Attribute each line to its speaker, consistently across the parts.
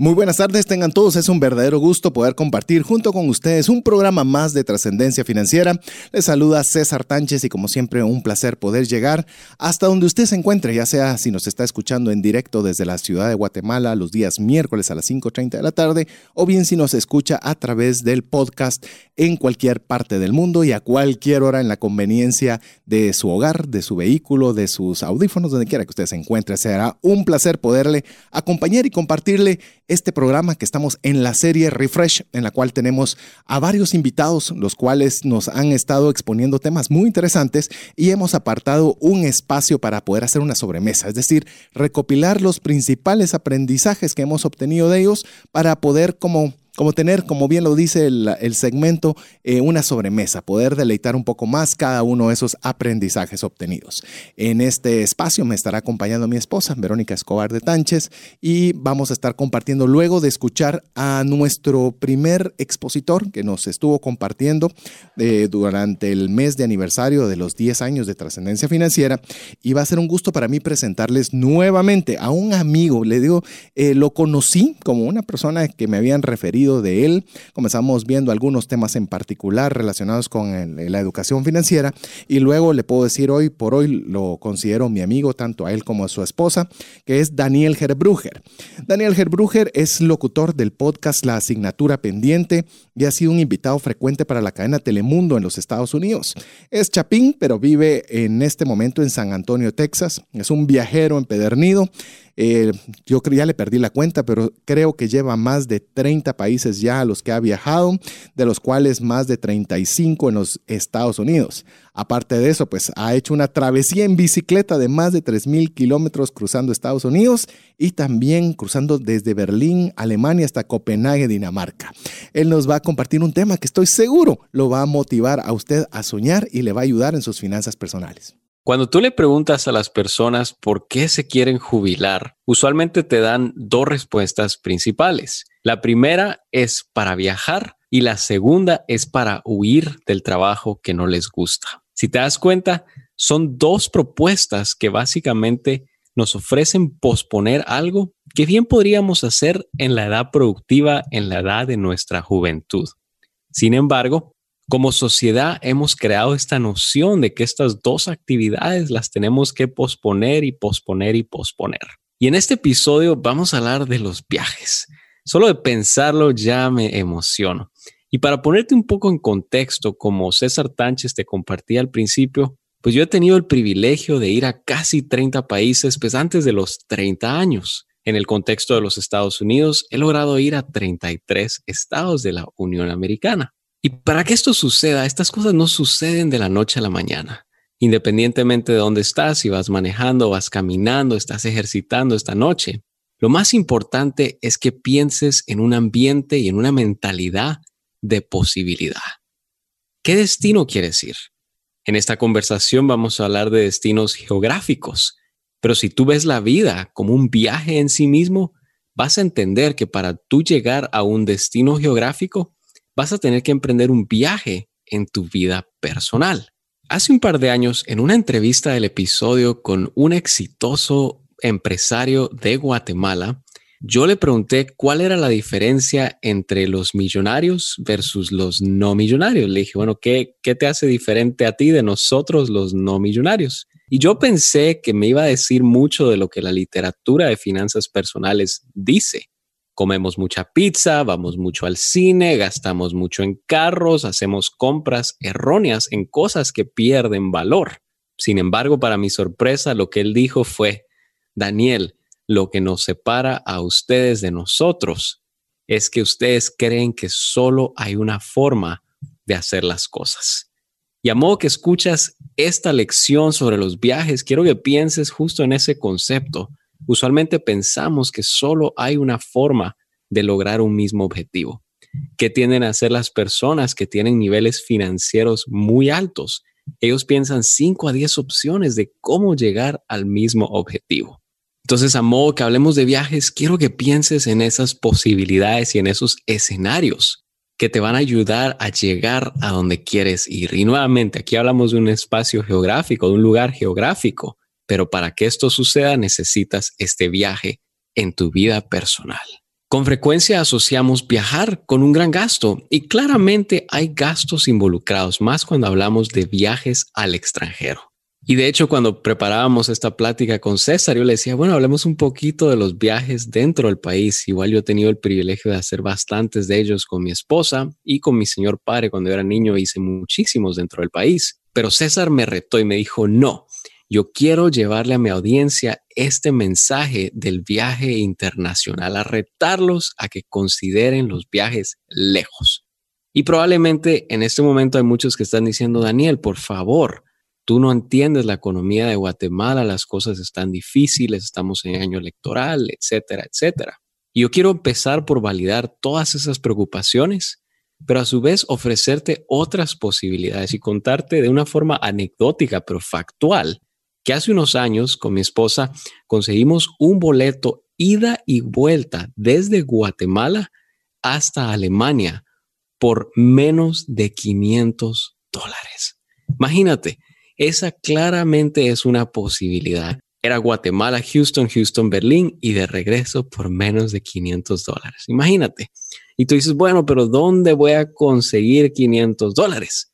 Speaker 1: Muy buenas tardes, tengan todos. Es un verdadero gusto poder compartir junto con ustedes un programa más de trascendencia financiera. Les saluda César Tánchez y como siempre un placer poder llegar hasta donde usted se encuentre, ya sea si nos está escuchando en directo desde la ciudad de Guatemala los días miércoles a las 5.30 de la tarde o bien si nos escucha a través del podcast en cualquier parte del mundo y a cualquier hora en la conveniencia de su hogar, de su vehículo, de sus audífonos, donde quiera que usted se encuentre. Será un placer poderle acompañar y compartirle este programa que estamos en la serie Refresh, en la cual tenemos a varios invitados, los cuales nos han estado exponiendo temas muy interesantes y hemos apartado un espacio para poder hacer una sobremesa, es decir, recopilar los principales aprendizajes que hemos obtenido de ellos para poder como como tener, como bien lo dice el, segmento, eh, una sobremesa, poder deleitar un poco más cada uno de esos aprendizajes obtenidos. En este espacio me estará acompañando mi esposa, Verónica Escobar de Tánchez, y vamos a estar compartiendo luego de escuchar a nuestro primer expositor que nos estuvo compartiendo eh, durante el mes de aniversario de los 10 años de trascendencia financiera. Y va a ser un gusto para mí presentarles nuevamente a un amigo. Le digo, eh, lo conocí como una persona que me habían referido de él. Comenzamos viendo algunos temas en particular relacionados con la educación financiera y luego le puedo decir hoy por hoy lo considero mi amigo, tanto a él como a su esposa, que es Daniel Gerbruger. Daniel Gerbruger es locutor del podcast La Asignatura Pendiente y ha sido un invitado frecuente para la cadena Telemundo en los Estados Unidos. Es chapín, pero vive en este momento en San Antonio, Texas. Es un viajero empedernido eh, yo ya le perdí la cuenta, pero creo que lleva más de 30 países ya a los que ha viajado, de los cuales más de 35 en los Estados Unidos. Aparte de eso, pues ha hecho una travesía en bicicleta de más de 3.000 kilómetros cruzando Estados Unidos y también cruzando desde Berlín, Alemania hasta Copenhague, Dinamarca. Él nos va a compartir un tema que estoy seguro lo va a motivar a usted a soñar y le va a ayudar en sus finanzas personales.
Speaker 2: Cuando tú le preguntas a las personas por qué se quieren jubilar, usualmente te dan dos respuestas principales. La primera es para viajar y la segunda es para huir del trabajo que no les gusta. Si te das cuenta, son dos propuestas que básicamente nos ofrecen posponer algo que bien podríamos hacer en la edad productiva, en la edad de nuestra juventud. Sin embargo, como sociedad hemos creado esta noción de que estas dos actividades las tenemos que posponer y posponer y posponer. Y en este episodio vamos a hablar de los viajes. Solo de pensarlo ya me emociono. Y para ponerte un poco en contexto, como César Tánchez te compartía al principio, pues yo he tenido el privilegio de ir a casi 30 países pues antes de los 30 años. En el contexto de los Estados Unidos, he logrado ir a 33 estados de la Unión Americana. Y para que esto suceda, estas cosas no suceden de la noche a la mañana. Independientemente de dónde estás, si vas manejando, vas caminando, estás ejercitando esta noche, lo más importante es que pienses en un ambiente y en una mentalidad de posibilidad. ¿Qué destino quieres ir? En esta conversación vamos a hablar de destinos geográficos, pero si tú ves la vida como un viaje en sí mismo, vas a entender que para tú llegar a un destino geográfico, vas a tener que emprender un viaje en tu vida personal. Hace un par de años, en una entrevista del episodio con un exitoso empresario de Guatemala, yo le pregunté cuál era la diferencia entre los millonarios versus los no millonarios. Le dije, bueno, ¿qué, ¿qué te hace diferente a ti de nosotros los no millonarios? Y yo pensé que me iba a decir mucho de lo que la literatura de finanzas personales dice comemos mucha pizza, vamos mucho al cine, gastamos mucho en carros, hacemos compras erróneas en cosas que pierden valor. Sin embargo, para mi sorpresa, lo que él dijo fue, Daniel, lo que nos separa a ustedes de nosotros es que ustedes creen que solo hay una forma de hacer las cosas. Y a modo que escuchas esta lección sobre los viajes, quiero que pienses justo en ese concepto Usualmente pensamos que solo hay una forma de lograr un mismo objetivo. ¿Qué tienden a hacer las personas que tienen niveles financieros muy altos? Ellos piensan 5 a 10 opciones de cómo llegar al mismo objetivo. Entonces, a modo que hablemos de viajes, quiero que pienses en esas posibilidades y en esos escenarios que te van a ayudar a llegar a donde quieres ir. Y nuevamente, aquí hablamos de un espacio geográfico, de un lugar geográfico, pero para que esto suceda necesitas este viaje en tu vida personal. Con frecuencia asociamos viajar con un gran gasto y claramente hay gastos involucrados, más cuando hablamos de viajes al extranjero. Y de hecho, cuando preparábamos esta plática con César, yo le decía, bueno, hablemos un poquito de los viajes dentro del país. Igual yo he tenido el privilegio de hacer bastantes de ellos con mi esposa y con mi señor padre cuando era niño hice muchísimos dentro del país. Pero César me retó y me dijo, no, yo quiero llevarle a mi audiencia este mensaje del viaje internacional, a retarlos a que consideren los viajes lejos. Y probablemente en este momento hay muchos que están diciendo, Daniel, por favor, tú no entiendes la economía de Guatemala, las cosas están difíciles, estamos en año electoral, etcétera, etcétera. Y yo quiero empezar por validar todas esas preocupaciones, pero a su vez ofrecerte otras posibilidades y contarte de una forma anecdótica, pero factual, que hace unos años con mi esposa conseguimos un boleto ida y vuelta desde Guatemala hasta Alemania por menos de 500 dólares. Imagínate, esa claramente es una posibilidad. Era Guatemala, Houston, Houston, Berlín y de regreso por menos de 500 dólares. Imagínate. Y tú dices, bueno, pero ¿dónde voy a conseguir 500 dólares?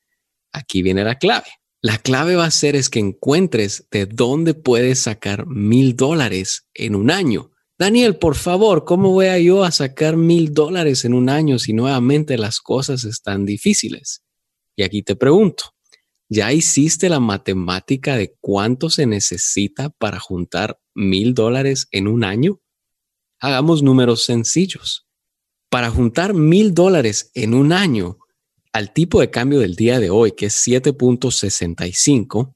Speaker 2: Aquí viene la clave. La clave va a ser es que encuentres de dónde puedes sacar mil dólares en un año. Daniel, por favor, ¿cómo voy a yo a sacar mil dólares en un año si nuevamente las cosas están difíciles? Y aquí te pregunto, ¿ya hiciste la matemática de cuánto se necesita para juntar mil dólares en un año? Hagamos números sencillos. Para juntar mil dólares en un año, al tipo de cambio del día de hoy, que es 7.65,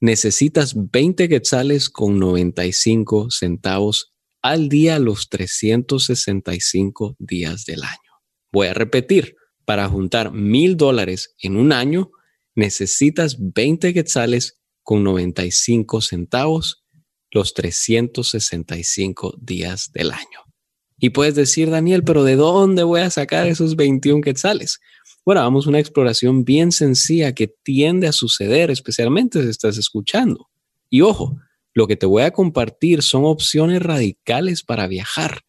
Speaker 2: necesitas 20 quetzales con 95 centavos al día los 365 días del año. Voy a repetir, para juntar mil dólares en un año, necesitas 20 quetzales con 95 centavos los 365 días del año. Y puedes decir, Daniel, pero ¿de dónde voy a sacar esos 21 quetzales? Bueno, vamos a una exploración bien sencilla que tiende a suceder, especialmente si estás escuchando. Y ojo, lo que te voy a compartir son opciones radicales para viajar,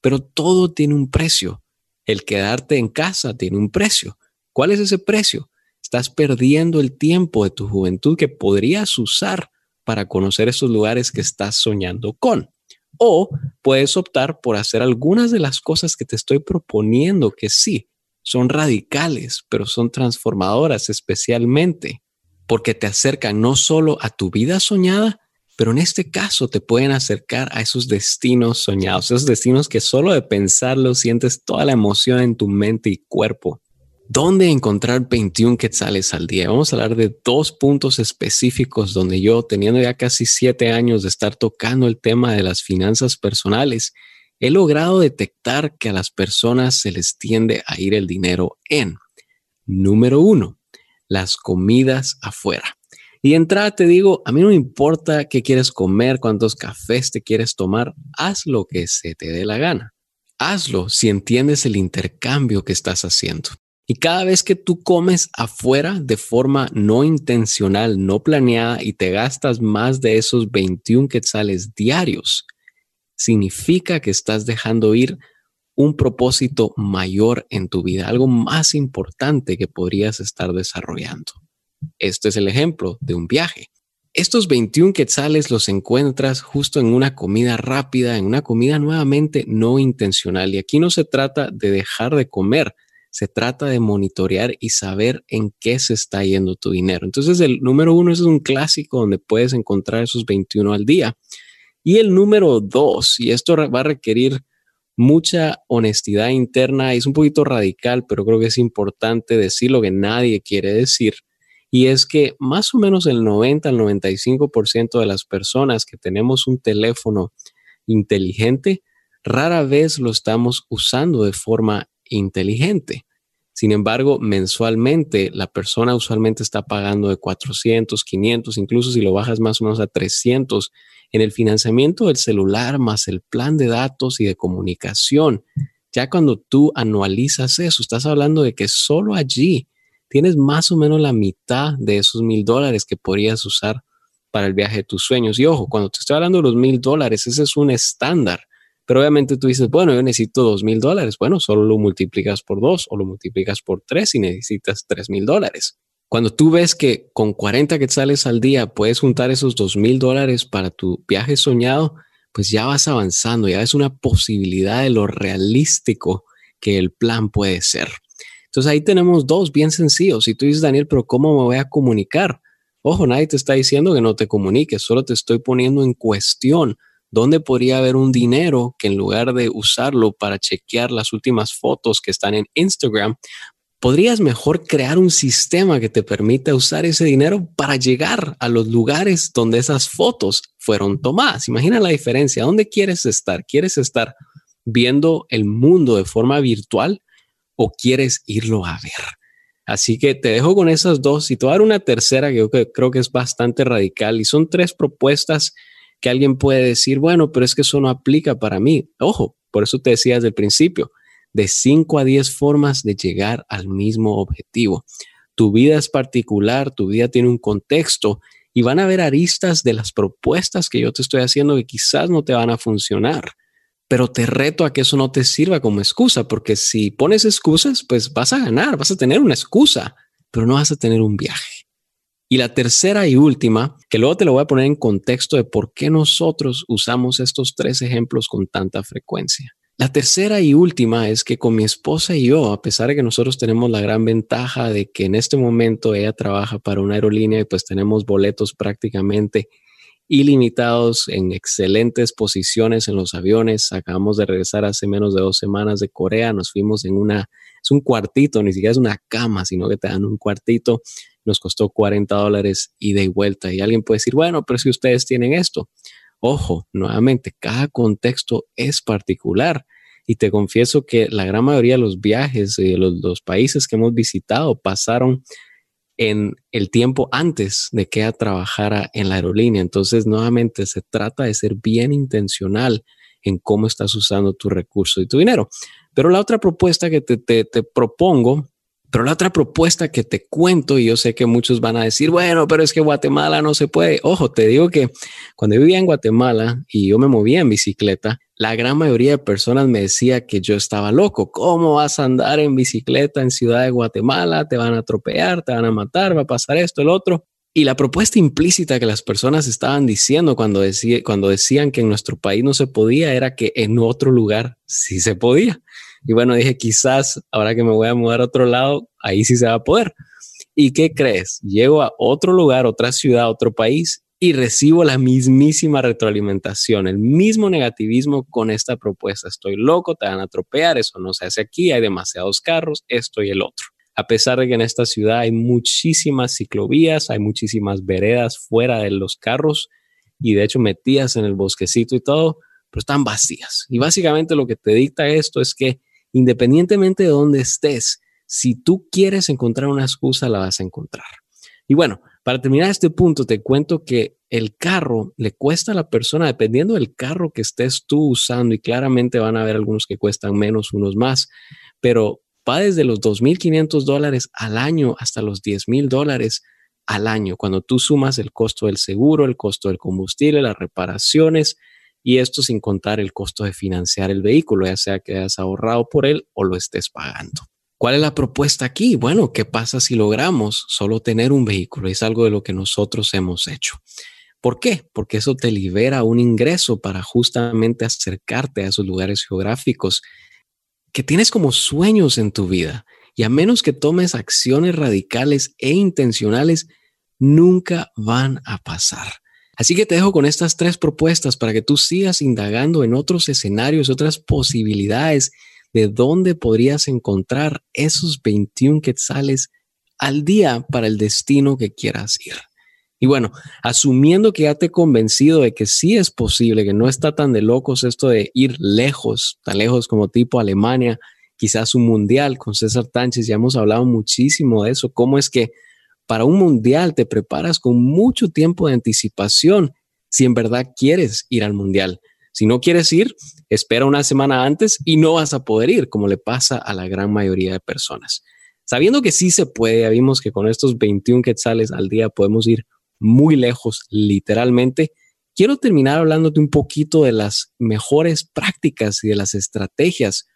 Speaker 2: pero todo tiene un precio. El quedarte en casa tiene un precio. ¿Cuál es ese precio? Estás perdiendo el tiempo de tu juventud que podrías usar para conocer esos lugares que estás soñando con. O puedes optar por hacer algunas de las cosas que te estoy proponiendo que sí, son radicales, pero son transformadoras especialmente porque te acercan no solo a tu vida soñada, pero en este caso te pueden acercar a esos destinos soñados, esos destinos que solo de pensarlo sientes toda la emoción en tu mente y cuerpo. ¿Dónde encontrar 21 quetzales al día? Vamos a hablar de dos puntos específicos donde yo, teniendo ya casi siete años de estar tocando el tema de las finanzas personales, he logrado detectar que a las personas se les tiende a ir el dinero en, número uno, las comidas afuera. Y de entrada te digo, a mí no me importa qué quieres comer, cuántos cafés te quieres tomar, haz lo que se te dé la gana. Hazlo si entiendes el intercambio que estás haciendo. Y cada vez que tú comes afuera de forma no intencional, no planeada y te gastas más de esos 21 quetzales diarios, significa que estás dejando ir un propósito mayor en tu vida, algo más importante que podrías estar desarrollando. Este es el ejemplo de un viaje. Estos 21 quetzales los encuentras justo en una comida rápida, en una comida nuevamente no intencional. Y aquí no se trata de dejar de comer, se trata de monitorear y saber en qué se está yendo tu dinero. Entonces el número uno es un clásico donde puedes encontrar esos 21 al día. Y el número dos, y esto va a requerir mucha honestidad interna, es un poquito radical, pero creo que es importante decir lo que nadie quiere decir. Y es que más o menos el 90 al 95% de las personas que tenemos un teléfono inteligente, rara vez lo estamos usando de forma inteligente. Sin embargo, mensualmente la persona usualmente está pagando de 400, 500, incluso si lo bajas más o menos a 300 en el financiamiento del celular más el plan de datos y de comunicación. Ya cuando tú anualizas eso, estás hablando de que solo allí tienes más o menos la mitad de esos mil dólares que podrías usar para el viaje de tus sueños. Y ojo, cuando te estoy hablando de los mil dólares, ese es un estándar. Pero obviamente tú dices, bueno, yo necesito dos mil dólares. Bueno, solo lo multiplicas por dos o lo multiplicas por tres y necesitas tres mil dólares. Cuando tú ves que con 40 quetzales al día puedes juntar esos dos mil dólares para tu viaje soñado, pues ya vas avanzando, ya es una posibilidad de lo realístico que el plan puede ser. Entonces ahí tenemos dos bien sencillos. Y tú dices, Daniel, pero ¿cómo me voy a comunicar? Ojo, nadie te está diciendo que no te comuniques, solo te estoy poniendo en cuestión ¿Dónde podría haber un dinero que en lugar de usarlo para chequear las últimas fotos que están en Instagram, podrías mejor crear un sistema que te permita usar ese dinero para llegar a los lugares donde esas fotos fueron tomadas. Imagina la diferencia. ¿Dónde quieres estar? ¿Quieres estar viendo el mundo de forma virtual o quieres irlo a ver? Así que te dejo con esas dos y te voy a dar una tercera que creo que es bastante radical y son tres propuestas que alguien puede decir, bueno, pero es que eso no aplica para mí. Ojo, por eso te decía desde el principio, de 5 a 10 formas de llegar al mismo objetivo. Tu vida es particular, tu vida tiene un contexto y van a haber aristas de las propuestas que yo te estoy haciendo que quizás no te van a funcionar. Pero te reto a que eso no te sirva como excusa, porque si pones excusas, pues vas a ganar, vas a tener una excusa, pero no vas a tener un viaje. Y la tercera y última, que luego te lo voy a poner en contexto de por qué nosotros usamos estos tres ejemplos con tanta frecuencia. La tercera y última es que con mi esposa y yo, a pesar de que nosotros tenemos la gran ventaja de que en este momento ella trabaja para una aerolínea y pues tenemos boletos prácticamente ilimitados en excelentes posiciones en los aviones. Acabamos de regresar hace menos de dos semanas de Corea, nos fuimos en una, es un cuartito, ni siquiera es una cama, sino que te dan un cuartito nos costó 40 dólares ida y vuelta. Y alguien puede decir, bueno, pero si ustedes tienen esto. Ojo, nuevamente, cada contexto es particular. Y te confieso que la gran mayoría de los viajes de los, los países que hemos visitado pasaron en el tiempo antes de que ella trabajara en la aerolínea. Entonces, nuevamente, se trata de ser bien intencional en cómo estás usando tu recurso y tu dinero. Pero la otra propuesta que te, te propongo pero la otra propuesta que te cuento, y yo sé que muchos van a decir, bueno, pero es que Guatemala no se puede. Ojo, te digo que cuando yo vivía en Guatemala y yo me movía en bicicleta, la gran mayoría de personas me decía que yo estaba loco. ¿Cómo vas a andar en bicicleta en Ciudad de Guatemala? Te van a atropellar, te van a matar, va a pasar esto, el otro. Y la propuesta implícita que las personas estaban diciendo cuando, cuando decían que en nuestro país no se podía era que en otro lugar sí se podía. Y bueno, dije, quizás ahora que me voy a mudar a otro lado, ahí sí se va a poder. ¿Y qué crees? Llego a otro lugar, otra ciudad, otro país y recibo la mismísima retroalimentación, el mismo negativismo con esta propuesta. Estoy loco, te van a atropellar, eso no se hace aquí, hay demasiados carros, esto y el otro. A pesar de que en esta ciudad hay muchísimas ciclovías, hay muchísimas veredas fuera de los carros y de hecho metidas en el bosquecito y todo, pero están vacías. Y básicamente lo que te dicta esto es que independientemente de dónde estés, si tú quieres encontrar una excusa, la vas a encontrar. Y bueno, para terminar este punto, te cuento que el carro le cuesta a la persona, dependiendo del carro que estés tú usando, y claramente van a haber algunos que cuestan menos, unos más, pero va desde los 2.500 dólares al año hasta los 10.000 dólares al año, cuando tú sumas el costo del seguro, el costo del combustible, las reparaciones, y esto sin contar el costo de financiar el vehículo, ya sea que hayas ahorrado por él o lo estés pagando. ¿Cuál es la propuesta aquí? Bueno, ¿qué pasa si logramos solo tener un vehículo? Es algo de lo que nosotros hemos hecho. ¿Por qué? Porque eso te libera un ingreso para justamente acercarte a esos lugares geográficos que tienes como sueños en tu vida. Y a menos que tomes acciones radicales e intencionales, nunca van a pasar. Así que te dejo con estas tres propuestas para que tú sigas indagando en otros escenarios, otras posibilidades de dónde podrías encontrar esos 21 quetzales al día para el destino que quieras ir. Y bueno, asumiendo que ya te he convencido de que sí es posible, que no está tan de locos esto de ir lejos, tan lejos como tipo Alemania, quizás un mundial con César Tánchez, ya hemos hablado muchísimo de eso, cómo es que para un mundial te preparas con mucho tiempo de anticipación si en verdad quieres ir al mundial. Si no quieres ir, espera una semana antes y no vas a poder ir, como le pasa a la gran mayoría de personas. Sabiendo que sí se puede, ya vimos que con estos 21 quetzales al día podemos ir muy lejos, literalmente. Quiero terminar hablándote un poquito de las mejores prácticas y de las estrategias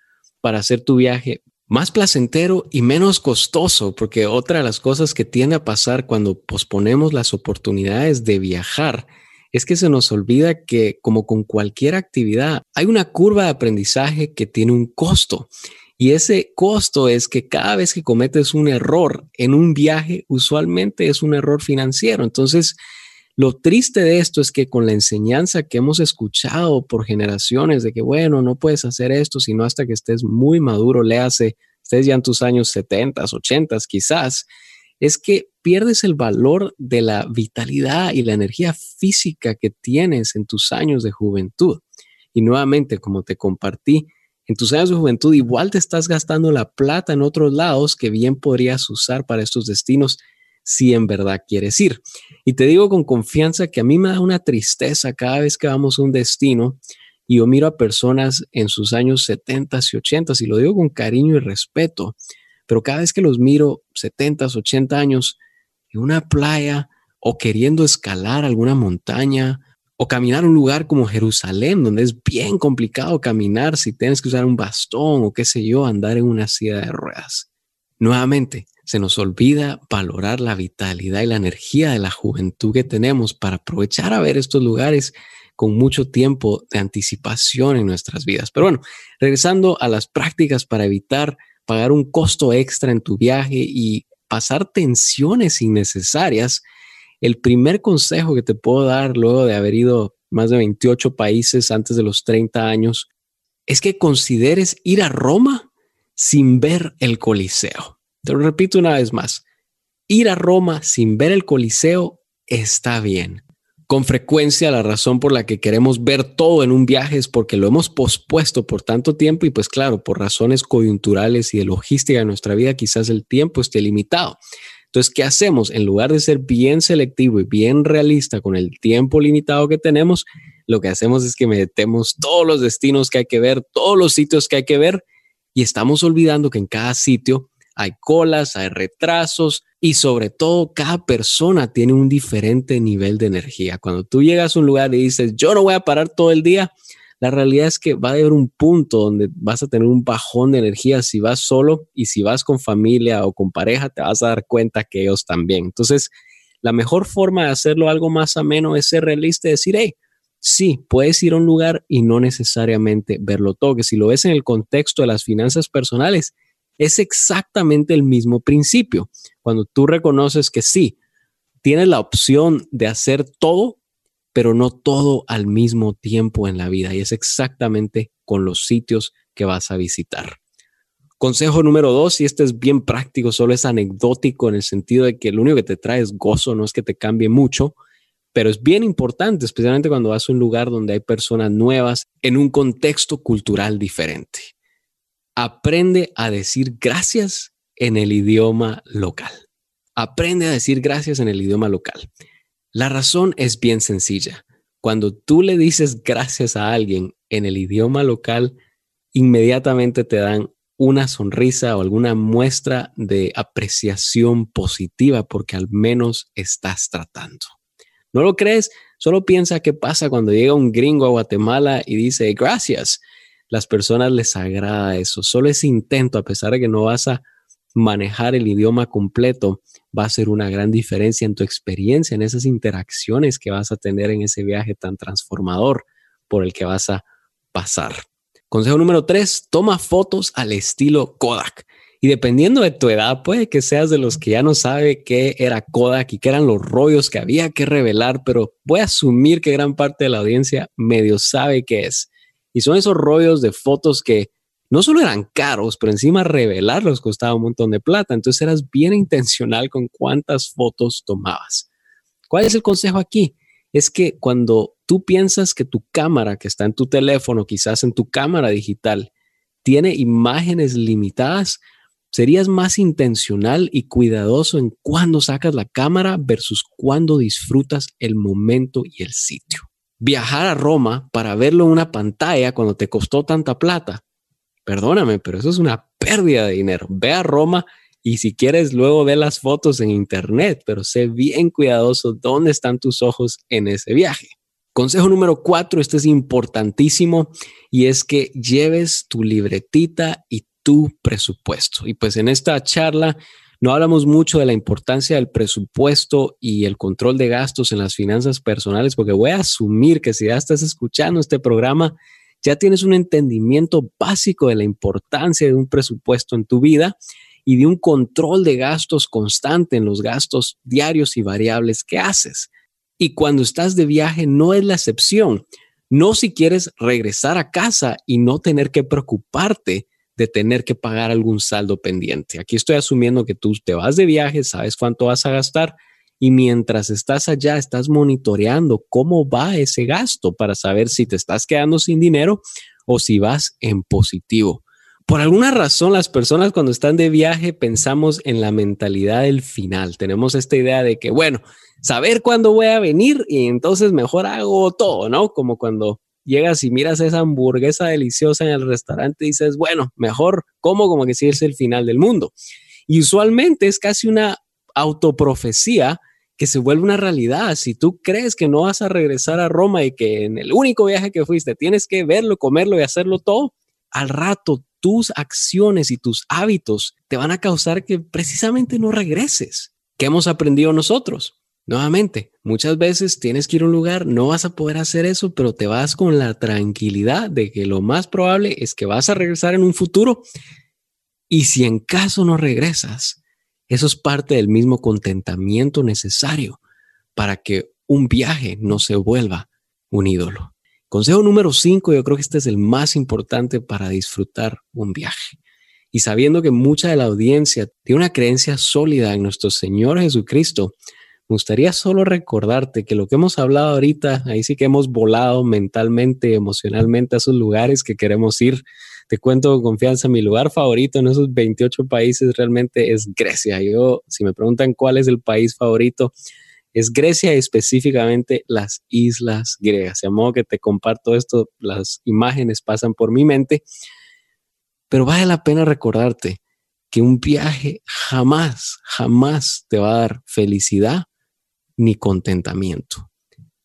Speaker 2: para hacer tu viaje más placentero y menos costoso, porque otra de las cosas que tiende a pasar cuando posponemos las oportunidades de viajar es que se nos olvida que, como con cualquier actividad, hay una curva de aprendizaje que tiene un costo. Y ese costo es que cada vez que cometes un error en un viaje, usualmente es un error financiero. Entonces, lo triste de esto es que con la enseñanza que hemos escuchado por generaciones de que, bueno, no puedes hacer esto sino hasta que estés muy maduro, le hace, estés ya en tus años 70, 80 quizás, es que pierdes el valor de la vitalidad y la energía física que tienes en tus años de juventud. Y nuevamente, como te compartí, en tus años de juventud igual te estás gastando la plata en otros lados que bien podrías usar para estos destinos si en verdad quieres ir. Y te digo con confianza que a mí me da una tristeza cada vez que vamos a un destino y yo miro a personas en sus años 70 y 80 y lo digo con cariño y respeto pero cada vez que los miro, 70, 80 años, en una playa o queriendo escalar alguna montaña o caminar un lugar como Jerusalén, donde es bien complicado caminar si tienes que usar un bastón o qué sé yo, andar en una silla de ruedas. Nuevamente, se nos olvida valorar la vitalidad y la energía de la juventud que tenemos para aprovechar a ver estos lugares con mucho tiempo de anticipación en nuestras vidas. Pero bueno, regresando a las prácticas para evitar pagar un costo extra en tu viaje y pasar tensiones innecesarias, el primer consejo que te puedo dar luego de haber ido más de 28 países antes de los 30 años es que consideres ir a Roma sin ver el Coliseo. Te lo repito una vez más, ir a Roma sin ver el Coliseo está bien. Con frecuencia la razón por la que queremos ver todo en un viaje es porque lo hemos pospuesto por tanto tiempo y pues claro, por razones coyunturales y de logística de nuestra vida quizás el tiempo esté limitado. Entonces, ¿qué hacemos? En lugar de ser bien selectivo y bien realista con el tiempo limitado que tenemos, lo que hacemos es que metemos todos los destinos que hay que ver, todos los sitios que hay que ver y estamos olvidando que en cada sitio hay colas, hay retrasos y sobre todo cada persona tiene un diferente nivel de energía. Cuando tú llegas a un lugar y dices, yo no voy a parar todo el día, la realidad es que va a haber un punto donde vas a tener un bajón de energía si vas solo y si vas con familia o con pareja, te vas a dar cuenta que ellos también. Entonces, la mejor forma de hacerlo algo más ameno es ser realista y decir, hey, sí, puedes ir a un lugar y no necesariamente verlo todo, que si lo ves en el contexto de las finanzas personales, es exactamente el mismo principio. Cuando tú reconoces que sí, tienes la opción de hacer todo, pero no todo al mismo tiempo en la vida. Y es exactamente con los sitios que vas a visitar. Consejo número dos, y este es bien práctico, solo es anecdótico en el sentido de que lo único que te trae es gozo, no es que te cambie mucho, pero es bien importante, especialmente cuando vas a un lugar donde hay personas nuevas en un contexto cultural diferente aprende a decir gracias en el idioma local. Aprende a decir gracias en el idioma local. La razón es bien sencilla. Cuando tú le dices gracias a alguien en el idioma local, inmediatamente te dan una sonrisa o alguna muestra de apreciación positiva porque al menos estás tratando. ¿No lo crees? Solo piensa qué pasa cuando llega un gringo a Guatemala y dice gracias las personas les agrada eso. Solo ese intento, a pesar de que no vas a manejar el idioma completo, va a ser una gran diferencia en tu experiencia, en esas interacciones que vas a tener en ese viaje tan transformador por el que vas a pasar. Consejo número tres, toma fotos al estilo Kodak. Y dependiendo de tu edad, puede que seas de los que ya no sabe qué era Kodak y qué eran los rollos que había que revelar, pero voy a asumir que gran parte de la audiencia medio sabe qué es. Y son esos rollos de fotos que no solo eran caros, pero encima revelarlos costaba un montón de plata. Entonces eras bien intencional con cuántas fotos tomabas. ¿Cuál es el consejo aquí? Es que cuando tú piensas que tu cámara que está en tu teléfono, quizás en tu cámara digital, tiene imágenes limitadas, serías más intencional y cuidadoso en cuándo sacas la cámara versus cuándo disfrutas el momento y el sitio. Viajar a Roma para verlo en una pantalla cuando te costó tanta plata. Perdóname, pero eso es una pérdida de dinero. Ve a Roma y si quieres luego ve las fotos en internet, pero sé bien cuidadoso dónde están tus ojos en ese viaje. Consejo número cuatro, este es importantísimo y es que lleves tu libretita y tu presupuesto. Y pues en esta charla no hablamos mucho de la importancia del presupuesto y el control de gastos en las finanzas personales, porque voy a asumir que si ya estás escuchando este programa, ya tienes un entendimiento básico de la importancia de un presupuesto en tu vida y de un control de gastos constante en los gastos diarios y variables que haces. Y cuando estás de viaje no es la excepción. No si quieres regresar a casa y no tener que preocuparte de tener que pagar algún saldo pendiente. Aquí estoy asumiendo que tú te vas de viaje, sabes cuánto vas a gastar y mientras estás allá estás monitoreando cómo va ese gasto para saber si te estás quedando sin dinero o si vas en positivo. Por alguna razón, las personas cuando están de viaje pensamos en la mentalidad del final. Tenemos esta idea de que, bueno, saber cuándo voy a venir y entonces mejor hago todo, ¿no? Como cuando llegas y miras esa hamburguesa deliciosa en el restaurante y dices, bueno, mejor como como que si es el final del mundo. Y usualmente es casi una autoprofecía que se vuelve una realidad. Si tú crees que no vas a regresar a Roma y que en el único viaje que fuiste tienes que verlo, comerlo y hacerlo todo, al rato tus acciones y tus hábitos te van a causar que precisamente no regreses. ¿Qué hemos aprendido nosotros? Nuevamente, muchas veces tienes que ir a un lugar, no vas a poder hacer eso, pero te vas con la tranquilidad de que lo más probable es que vas a regresar en un futuro. Y si en caso no regresas, eso es parte del mismo contentamiento necesario para que un viaje no se vuelva un ídolo. Consejo número cinco, yo creo que este es el más importante para disfrutar un viaje. Y sabiendo que mucha de la audiencia tiene una creencia sólida en nuestro Señor Jesucristo, me gustaría solo recordarte que lo que hemos hablado ahorita, ahí sí que hemos volado mentalmente, emocionalmente a esos lugares que queremos ir. Te cuento con confianza, mi lugar favorito en esos 28 países realmente es Grecia. Yo, si me preguntan cuál es el país favorito, es Grecia específicamente las islas griegas. De modo que te comparto esto, las imágenes pasan por mi mente, pero vale la pena recordarte que un viaje jamás, jamás te va a dar felicidad ni contentamiento.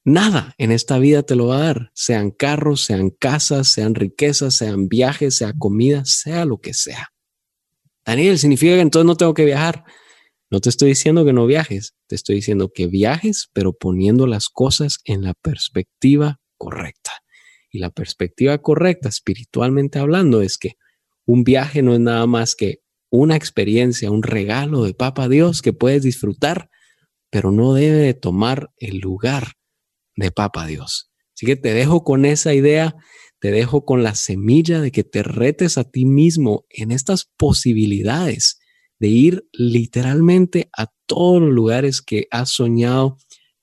Speaker 2: Nada en esta vida te lo va a dar, sean carros, sean casas, sean riquezas, sean viajes, sea comida, sea lo que sea. Daniel, significa que entonces no tengo que viajar. No te estoy diciendo que no viajes, te estoy diciendo que viajes, pero poniendo las cosas en la perspectiva correcta. Y la perspectiva correcta, espiritualmente hablando, es que un viaje no es nada más que una experiencia, un regalo de Papa Dios que puedes disfrutar, pero no debe tomar el lugar de Papa Dios. Así que te dejo con esa idea, te dejo con la semilla de que te retes a ti mismo en estas posibilidades de ir literalmente a todos los lugares que has soñado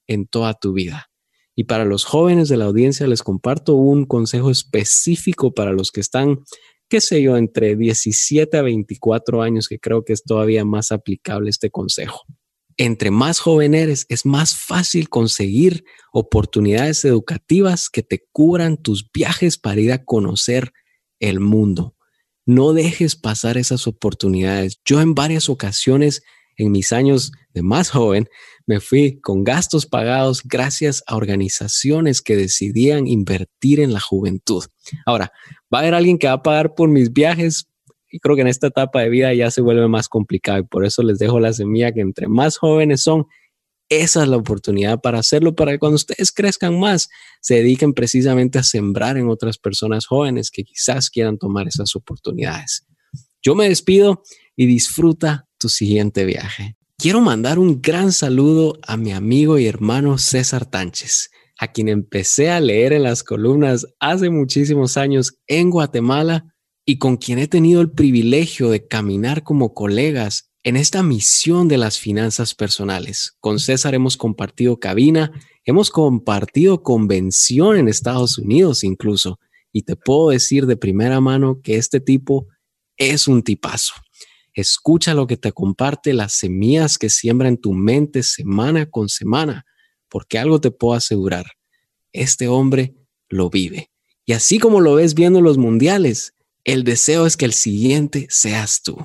Speaker 2: en toda tu vida. Y para los jóvenes de la audiencia les comparto un consejo específico para los que están, qué sé yo, entre 17 a 24 años, que creo que es todavía más aplicable este consejo. Entre más joven eres, es más fácil conseguir oportunidades educativas que te cubran tus viajes para ir a conocer el mundo. No dejes pasar esas oportunidades. Yo en varias ocasiones en mis años de más joven me fui con gastos pagados gracias a organizaciones que decidían invertir en la juventud. Ahora, va a haber alguien que va a pagar por mis viajes y creo que en esta etapa de vida ya se vuelve más complicado y por eso les dejo la semilla que entre más jóvenes son, esa es la oportunidad para hacerlo, para que cuando ustedes crezcan más, se dediquen precisamente a sembrar en otras personas jóvenes que quizás quieran tomar esas oportunidades. Yo me despido y disfruta tu siguiente viaje. Quiero mandar un gran saludo a mi amigo y hermano César Tánchez, a quien empecé a leer en las columnas hace muchísimos años en Guatemala y con quien he tenido el privilegio de caminar como colegas en esta misión de las finanzas personales, con César hemos compartido cabina, hemos compartido convención en Estados Unidos incluso, y te puedo decir de primera mano que este tipo es un tipazo. Escucha lo que te comparte, las semillas que siembra en tu mente semana con semana, porque algo te puedo asegurar, este hombre lo vive. Y así como lo ves viendo los mundiales, el deseo es que el siguiente seas tú.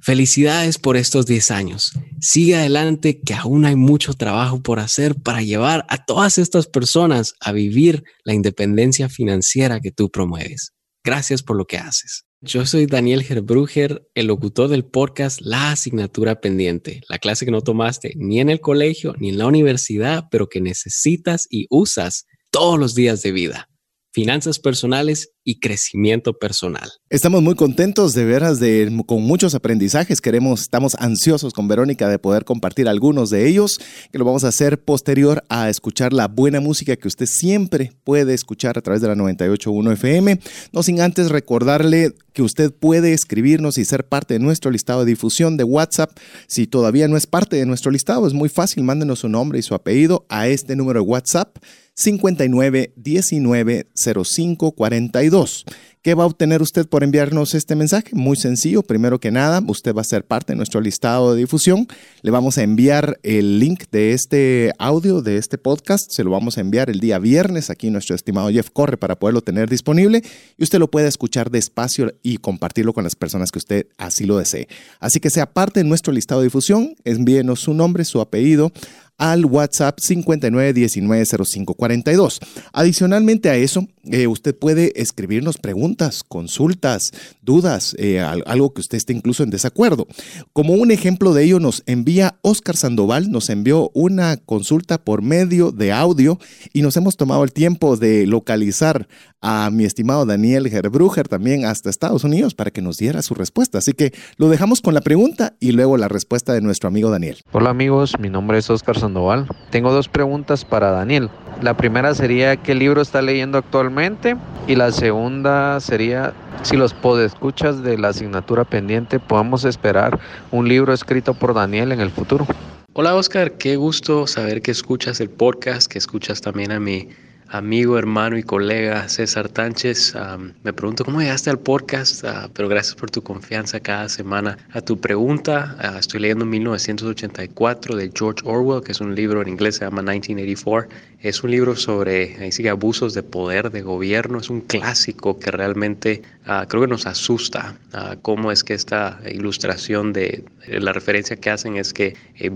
Speaker 2: Felicidades por estos 10 años. Sigue adelante que aún hay mucho trabajo por hacer para llevar a todas estas personas a vivir la independencia financiera que tú promueves. Gracias por lo que haces. Yo soy Daniel Gerbruger, el locutor del podcast La Asignatura Pendiente, la clase que no tomaste ni en el colegio ni en la universidad, pero que necesitas y usas todos los días de vida finanzas personales y crecimiento personal.
Speaker 1: Estamos muy contentos de veras de con muchos aprendizajes. Queremos, estamos ansiosos con Verónica de poder compartir algunos de ellos, que lo vamos a hacer posterior a escuchar la buena música que usted siempre puede escuchar a través de la 981 FM. No sin antes recordarle que usted puede escribirnos y ser parte de nuestro listado de difusión de WhatsApp. Si todavía no es parte de nuestro listado, es muy fácil, mándenos su nombre y su apellido a este número de WhatsApp 59 19 05 42. ¿Qué va a obtener usted por enviarnos este mensaje? Muy sencillo. Primero que nada, usted va a ser parte de nuestro listado de difusión. Le vamos a enviar el link de este audio, de este podcast. Se lo vamos a enviar el día viernes. Aquí nuestro estimado Jeff corre para poderlo tener disponible y usted lo puede escuchar despacio y compartirlo con las personas que usted así lo desee. Así que sea parte de nuestro listado de difusión. Envíenos su nombre, su apellido al WhatsApp 59190542. Adicionalmente a eso, eh, usted puede escribirnos preguntas, consultas, dudas, eh, algo que usted esté incluso en desacuerdo. Como un ejemplo de ello nos envía Oscar Sandoval, nos envió una consulta por medio de audio y nos hemos tomado el tiempo de localizar a mi estimado Daniel Gerbruger también hasta Estados Unidos para que nos diera su respuesta. Así que lo dejamos con la pregunta y luego la respuesta de nuestro amigo Daniel.
Speaker 3: Hola amigos, mi nombre es Oscar Sandoval. Tengo dos preguntas para Daniel. La primera sería qué libro está leyendo actualmente y la segunda sería si los podescuchas de la asignatura pendiente podemos esperar un libro escrito por Daniel en el futuro.
Speaker 2: Hola Oscar, qué gusto saber que escuchas el podcast, que escuchas también a mi amigo, hermano y colega César Tánchez. me pregunto cómo llegaste al podcast, ah, pero gracias por tu confianza cada semana. A tu pregunta, ah, estoy leyendo 1984 de George Orwell, que es un libro en inglés, se llama 1984. Es un libro sobre ahí sigue, abusos de poder, de gobierno. Es un clásico que realmente ah, creo que nos asusta. cómo es que esta ilustración de la referencia que hacen es que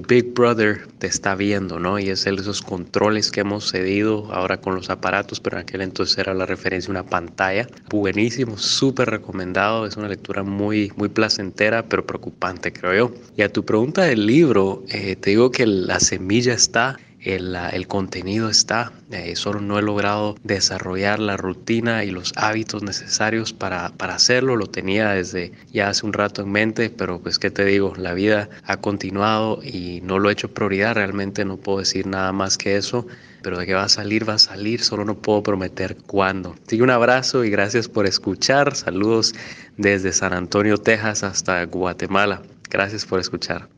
Speaker 2: Big Brother te está viendo, ¿no? Y es el, esos controles que hemos cedido ahora con los aparatos, pero en aquel entonces era la referencia una pantalla. Buenísimo, súper recomendado. Es una lectura muy, muy placentera, pero preocupante, creo yo. Y a tu pregunta del libro, eh, te digo que la semilla está el, el, contenido está, eh, solo no he logrado desarrollar la rutina y los hábitos necesarios para, para, hacerlo, lo tenía desde ya hace un rato en mente, pero pues qué te digo, la vida ha continuado y no lo he hecho prioridad, realmente no puedo decir nada más que eso, pero de que va a salir, va a salir, solo no puedo prometer cuándo. Sigue un abrazo y gracias por escuchar, saludos desde San Antonio, Texas hasta Guatemala, gracias por escuchar.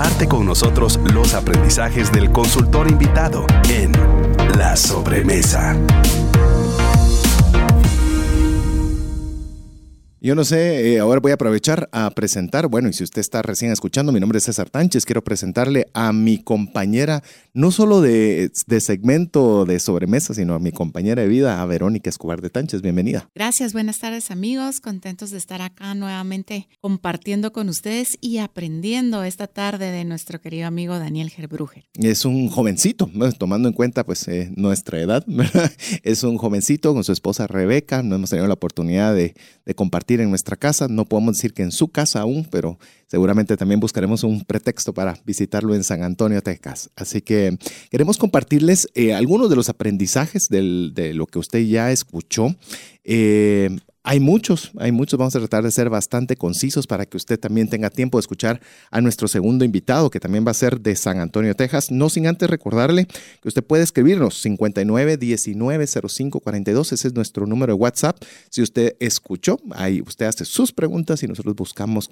Speaker 4: Comparte con nosotros los aprendizajes del consultor invitado en La Sobremesa.
Speaker 1: Yo no sé, eh, ahora voy a aprovechar a presentar, bueno, y si usted está recién escuchando, mi nombre es César Tánchez, quiero presentarle a mi compañera, no solo de, de, segmento de sobremesa, sino a mi compañera de vida, a Verónica Escobar de Tánchez. Bienvenida.
Speaker 5: Gracias, buenas tardes amigos, contentos de estar acá nuevamente compartiendo con ustedes y aprendiendo esta tarde de nuestro querido amigo Daniel Gerbruger.
Speaker 1: Es un jovencito, tomando en cuenta pues eh, nuestra edad, ¿verdad? Es un jovencito con su esposa Rebeca, no hemos tenido la oportunidad de, de compartir en nuestra casa. No podemos decir que en su casa aún, pero seguramente también buscaremos un pretexto para visitarlo en San Antonio, Texas. Así que queremos compartirles eh, algunos de los aprendizajes de lo que usted ya escuchó. Eh, hay muchos, hay muchos. Vamos a tratar de ser bastante concisos para que usted también tenga tiempo de escuchar a nuestro segundo invitado, que también va a ser de San Antonio, Texas. No sin antes recordarle que usted puede escribirnos 59 19 05 42. Ese es nuestro número de WhatsApp. Si usted escuchó, ahí usted hace sus preguntas y nosotros buscamos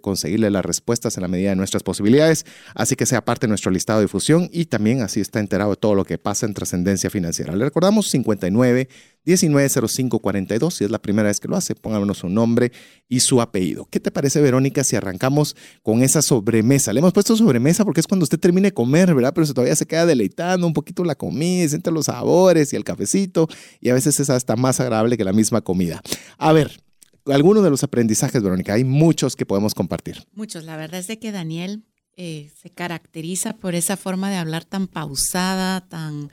Speaker 1: conseguirle las respuestas en la medida de nuestras posibilidades. Así que sea parte de nuestro listado de difusión y también así está enterado de todo lo que pasa en trascendencia financiera. Le recordamos 59 190542. Si es la primera vez que lo hace, pónganos su nombre y su apellido. ¿Qué te parece, Verónica, si arrancamos con esa sobremesa? Le hemos puesto sobremesa porque es cuando usted termine de comer, ¿verdad? Pero todavía se queda deleitando un poquito la comida, siente los sabores y el cafecito, y a veces es hasta más agradable que la misma comida. A ver, algunos de los aprendizajes, Verónica, hay muchos que podemos compartir.
Speaker 5: Muchos, la verdad es de que Daniel eh, se caracteriza por esa forma de hablar tan pausada, tan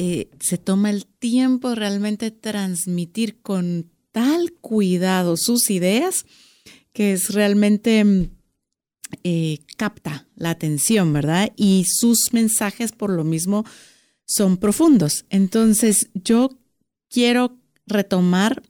Speaker 5: eh, se toma el tiempo realmente transmitir con tal cuidado sus ideas que es realmente mm, eh, capta la atención, ¿verdad? Y sus mensajes por lo mismo son profundos. Entonces yo quiero retomar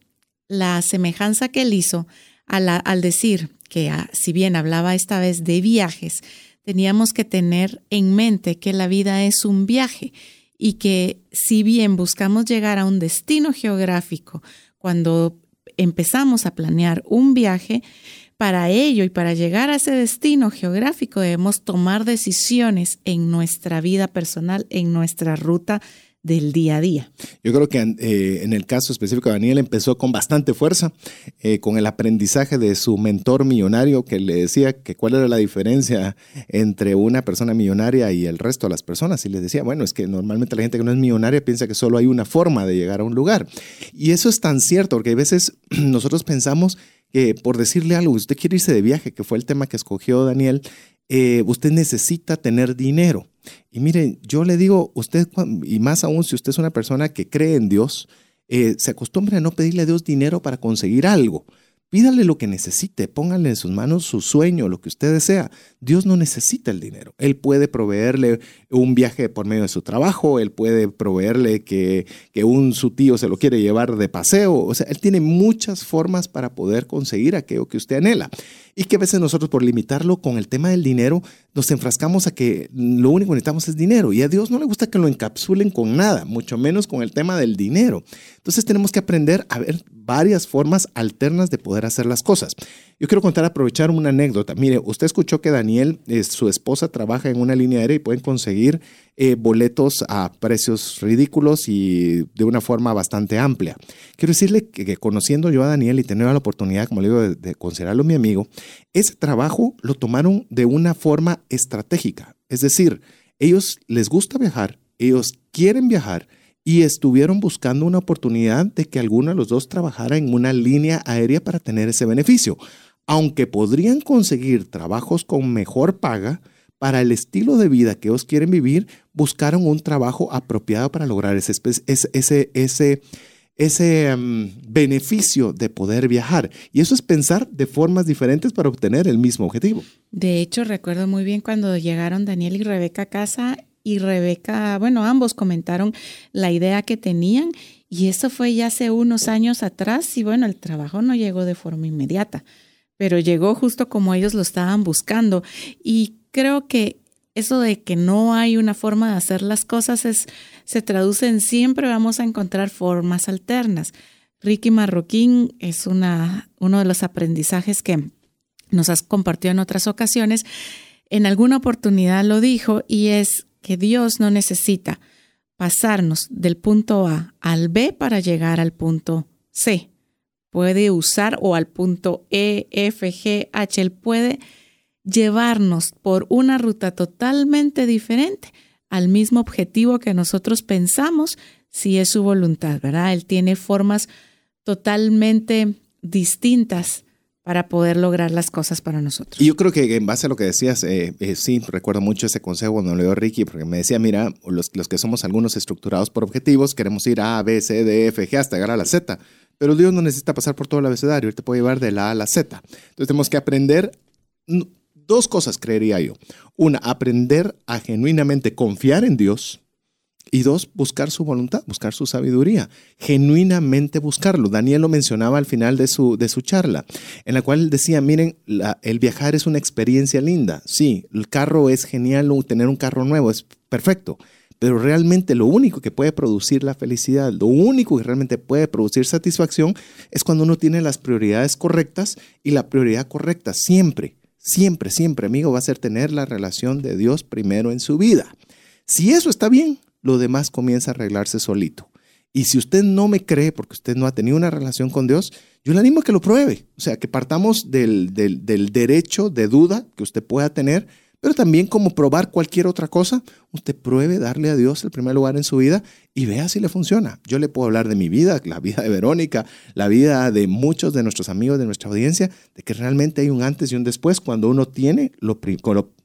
Speaker 5: la semejanza que él hizo al decir que ah, si bien hablaba esta vez de viajes, teníamos que tener en mente que la vida es un viaje y que si bien buscamos llegar a un destino geográfico, cuando empezamos a planear un viaje, para ello y para llegar a ese destino geográfico debemos tomar decisiones en nuestra vida personal, en nuestra ruta del día a día.
Speaker 1: Yo creo que eh, en el caso específico de Daniel empezó con bastante fuerza, eh, con el aprendizaje de su mentor millonario que le decía que cuál era la diferencia entre una persona millonaria y el resto de las personas. Y les decía, bueno, es que normalmente la gente que no es millonaria piensa que solo hay una forma de llegar a un lugar. Y eso es tan cierto, porque a veces nosotros pensamos que por decirle algo, usted quiere irse de viaje, que fue el tema que escogió Daniel, eh, usted necesita tener dinero. Y miren, yo le digo, usted, y más aún si usted es una persona que cree en Dios, eh, se acostumbre a no pedirle a Dios dinero para conseguir algo. Pídale lo que necesite, póngale en sus manos su sueño, lo que usted desea. Dios no necesita el dinero. Él puede proveerle un viaje por medio de su trabajo, él puede proveerle que, que un su tío se lo quiere llevar de paseo. O sea, él tiene muchas formas para poder conseguir aquello que usted anhela. Y que a veces nosotros por limitarlo con el tema del dinero nos enfrascamos a que lo único que necesitamos es dinero. Y a Dios no le gusta que lo encapsulen con nada, mucho menos con el tema del dinero. Entonces tenemos que aprender a ver varias formas alternas de poder hacer las cosas. Yo quiero contar, aprovechar una anécdota. Mire, usted escuchó que Daniel, eh, su esposa, trabaja en una línea aérea y pueden conseguir eh, boletos a precios ridículos y de una forma bastante amplia. Quiero decirle que, conociendo yo a Daniel y tener la oportunidad, como le digo, de considerarlo mi amigo, ese trabajo lo tomaron de una forma estratégica. Es decir, ellos les gusta viajar, ellos quieren viajar y estuvieron buscando una oportunidad de que alguno de los dos trabajara en una línea aérea para tener ese beneficio aunque podrían conseguir trabajos con mejor paga, para el estilo de vida que ellos quieren vivir, buscaron un trabajo apropiado para lograr ese, ese, ese, ese mm, beneficio de poder viajar. Y eso es pensar de formas diferentes para obtener el mismo objetivo.
Speaker 5: De hecho, recuerdo muy bien cuando llegaron Daniel y Rebeca a casa y Rebeca, bueno, ambos comentaron la idea que tenían y eso fue ya hace unos años atrás y bueno, el trabajo no llegó de forma inmediata pero llegó justo como ellos lo estaban buscando. Y creo que eso de que no hay una forma de hacer las cosas es, se traduce en siempre vamos a encontrar formas alternas. Ricky Marroquín es una, uno de los aprendizajes que nos has compartido en otras ocasiones. En alguna oportunidad lo dijo y es que Dios no necesita pasarnos del punto A al B para llegar al punto C puede usar o al punto E, F, G, H, él puede llevarnos por una ruta totalmente diferente al mismo objetivo que nosotros pensamos si es su voluntad, ¿verdad? Él tiene formas totalmente distintas para poder lograr las cosas para nosotros.
Speaker 1: Y yo creo que en base a lo que decías, eh, eh, sí, recuerdo mucho ese consejo cuando lo dio Ricky, porque me decía, mira, los, los, que somos algunos estructurados por objetivos, queremos ir a, B, C, D, F, G hasta llegar a la Z, pero Dios no necesita pasar por todo el abecedario, Él te puede llevar de la A a la Z. Entonces tenemos que aprender dos cosas, creería yo. Una, aprender a genuinamente confiar en Dios y dos, buscar su voluntad, buscar su sabiduría, genuinamente buscarlo. Daniel lo mencionaba al final de su, de su charla, en la cual decía, miren, el viajar es una experiencia linda. Sí, el carro es genial, tener un carro nuevo es perfecto, pero realmente lo único que puede producir la felicidad, lo único que realmente puede producir satisfacción es cuando uno tiene las prioridades correctas y la prioridad correcta siempre, siempre, siempre, amigo, va a ser tener la relación de Dios primero en su vida. Si eso está bien, lo demás comienza a arreglarse solito. Y si usted no me cree porque usted no ha tenido una relación con Dios, yo le animo a que lo pruebe. O sea, que partamos del, del, derecho de duda que usted pueda tener, pero también como probar cualquier otra cosa, usted pruebe darle a Dios el primer lugar en su vida y vea si le funciona. Yo le puedo hablar de mi vida, la vida de Verónica, la vida de muchos de nuestros amigos de nuestra audiencia, de que realmente hay un antes y un después cuando uno tiene, lo,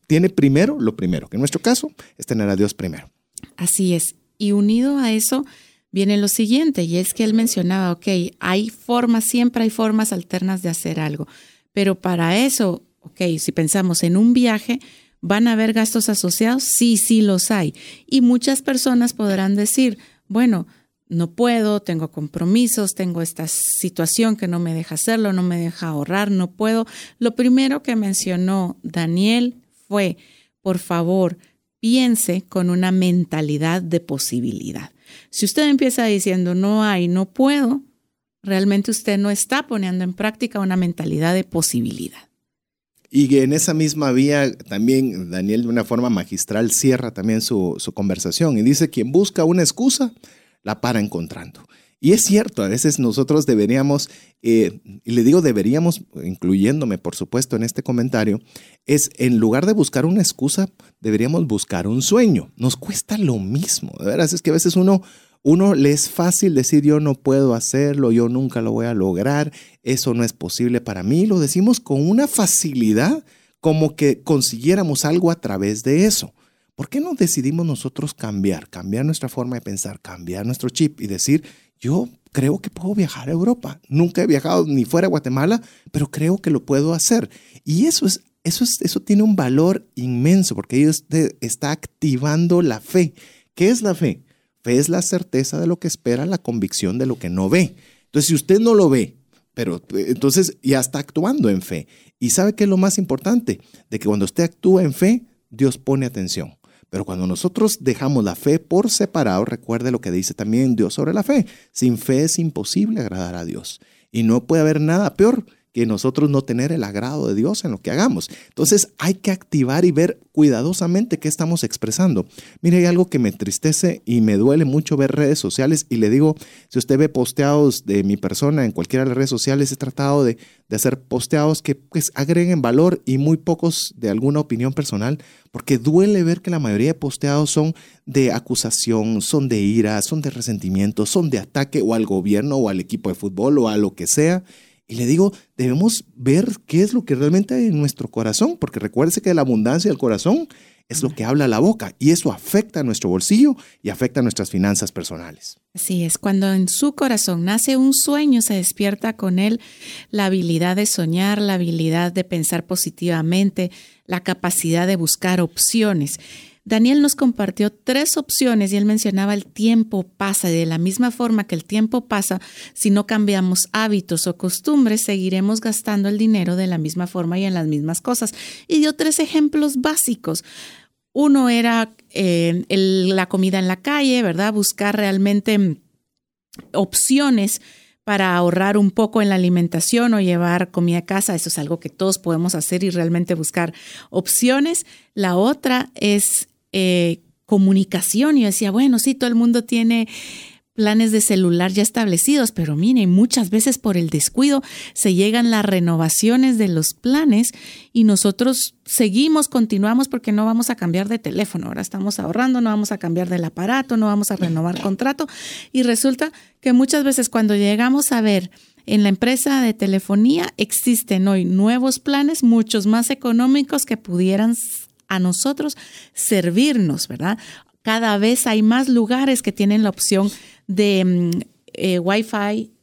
Speaker 1: tiene primero lo primero, que en nuestro caso es tener a Dios primero.
Speaker 5: Así es. Y unido a eso viene lo siguiente, y es que él mencionaba, ok, hay formas, siempre hay formas alternas de hacer algo, pero para eso, ok, si pensamos en un viaje, ¿van a haber gastos asociados? Sí, sí los hay. Y muchas personas podrán decir, bueno, no puedo, tengo compromisos, tengo esta situación que no me deja hacerlo, no me deja ahorrar, no puedo. Lo primero que mencionó Daniel fue, por favor, piense con una mentalidad de posibilidad. Si usted empieza diciendo no hay, no puedo, realmente usted no está poniendo en práctica una mentalidad de posibilidad.
Speaker 1: Y en esa misma vía también Daniel de una forma magistral cierra también su, su conversación y dice, quien busca una excusa, la para encontrando. Y es cierto, a veces nosotros deberíamos, eh, y le digo deberíamos, incluyéndome por supuesto en este comentario, es en lugar de buscar una excusa, deberíamos buscar un sueño. Nos cuesta lo mismo, de veras, es que a veces uno, uno le es fácil decir yo no puedo hacerlo, yo nunca lo voy a lograr, eso no es posible para mí, lo decimos con una facilidad como que consiguiéramos algo a través de eso. ¿Por qué no decidimos nosotros cambiar, cambiar nuestra forma de pensar, cambiar nuestro chip y decir, yo creo que puedo viajar a Europa. Nunca he viajado ni fuera de Guatemala, pero creo que lo puedo hacer. Y eso es eso, es, eso tiene un valor inmenso porque ellos está activando la fe. ¿Qué es la fe? Fe es la certeza de lo que espera, la convicción de lo que no ve. Entonces, si usted no lo ve, pero entonces ya está actuando en fe. Y sabe qué es lo más importante, de que cuando usted actúa en fe, Dios pone atención. Pero cuando nosotros dejamos la fe por separado, recuerde lo que dice también Dios sobre la fe. Sin fe es imposible agradar a Dios. Y no puede haber nada peor que nosotros no tener el agrado de Dios en lo que hagamos. Entonces hay que activar y ver cuidadosamente qué estamos expresando. Mire, hay algo que me entristece y me duele mucho ver redes sociales y le digo, si usted ve posteados de mi persona en cualquiera de las redes sociales, he tratado de, hacer posteados que pues, agreguen valor y muy pocos de alguna opinión personal, porque duele ver que la mayoría de posteados son de acusación, son de ira, son de resentimiento, son de ataque o al gobierno o al equipo de fútbol o a lo que sea. Y le digo, debemos ver qué es lo que realmente hay en nuestro corazón, porque recuérdese que la abundancia del corazón es lo que habla la boca y eso afecta a nuestro bolsillo y afecta a nuestras finanzas personales.
Speaker 5: Así es, cuando en su corazón nace un sueño, se despierta con él la habilidad de soñar, la habilidad de pensar positivamente, la capacidad de buscar opciones. Daniel nos compartió tres opciones y él mencionaba el tiempo pasa y de la misma forma que el tiempo pasa, si no cambiamos hábitos o costumbres, seguiremos gastando el dinero de la misma forma y en las mismas cosas. Y dio tres ejemplos básicos. Uno era eh, la comida en la calle, ¿verdad? Buscar realmente opciones para ahorrar un poco en la alimentación o llevar comida a casa. Eso es algo que todos podemos hacer y realmente buscar opciones. La otra es eh, comunicación. Y yo decía, bueno, sí, todo el mundo tiene planes de celular ya establecidos, pero miren, muchas veces por el descuido se llegan las renovaciones de los planes y nosotros seguimos, continuamos porque no vamos a cambiar de teléfono, ahora estamos ahorrando, no vamos a cambiar del aparato, no vamos a renovar contrato y resulta que muchas veces cuando llegamos a ver en la empresa de telefonía existen hoy nuevos planes, muchos más económicos que pudieran a nosotros servirnos, ¿verdad? Cada vez hay más lugares que tienen la opción de mm, eh, Wi-Fi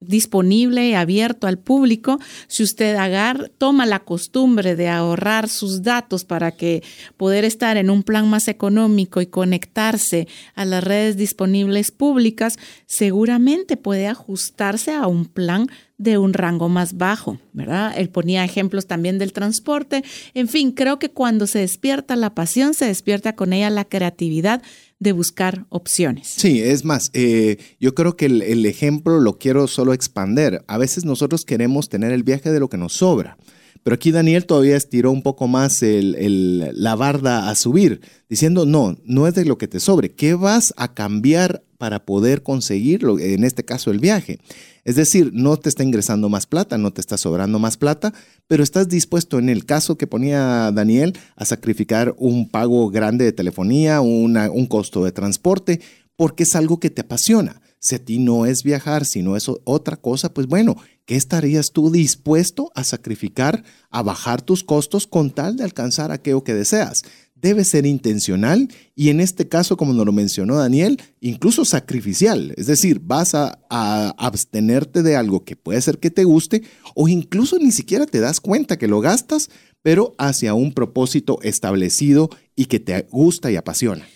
Speaker 5: disponible, abierto al público, si usted agar, toma la costumbre de ahorrar sus datos para que poder estar en un plan más económico y conectarse a las redes disponibles públicas, seguramente puede ajustarse a un plan de un rango más bajo, ¿verdad? Él ponía ejemplos también del transporte. En fin, creo que cuando se despierta la pasión, se despierta con ella la creatividad de buscar opciones.
Speaker 1: Sí, es más, eh, yo creo que el, ejemplo lo quiero solo expander. A veces nosotros queremos tener el viaje de lo que nos sobra. Pero aquí Daniel todavía estiró un poco más la barda a subir, diciendo, no, no es de lo que te sobre, ¿qué vas a cambiar para poder conseguirlo? En este caso, el viaje. Es decir, no te está ingresando más plata, no te está sobrando más plata, pero estás dispuesto, en el caso que ponía Daniel, a sacrificar un pago grande de telefonía, un costo de transporte, porque es algo que te apasiona. Si a ti no es viajar, sino es otra cosa, pues bueno, ¿qué estarías tú dispuesto a sacrificar, a bajar tus costos con tal de alcanzar aquello que deseas? Debe ser intencional y en este caso, como nos lo mencionó Daniel, incluso sacrificial. Es decir, vas a, abstenerte de algo que puede ser que te guste o incluso ni siquiera te das cuenta que lo gastas, pero hacia un propósito establecido y que te gusta y apasiona.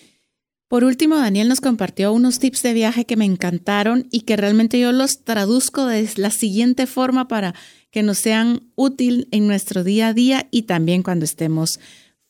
Speaker 5: Por último, Daniel nos compartió unos tips de viaje que me encantaron y que realmente yo los traduzco de la siguiente forma para que nos sean útil en nuestro día a día y también cuando estemos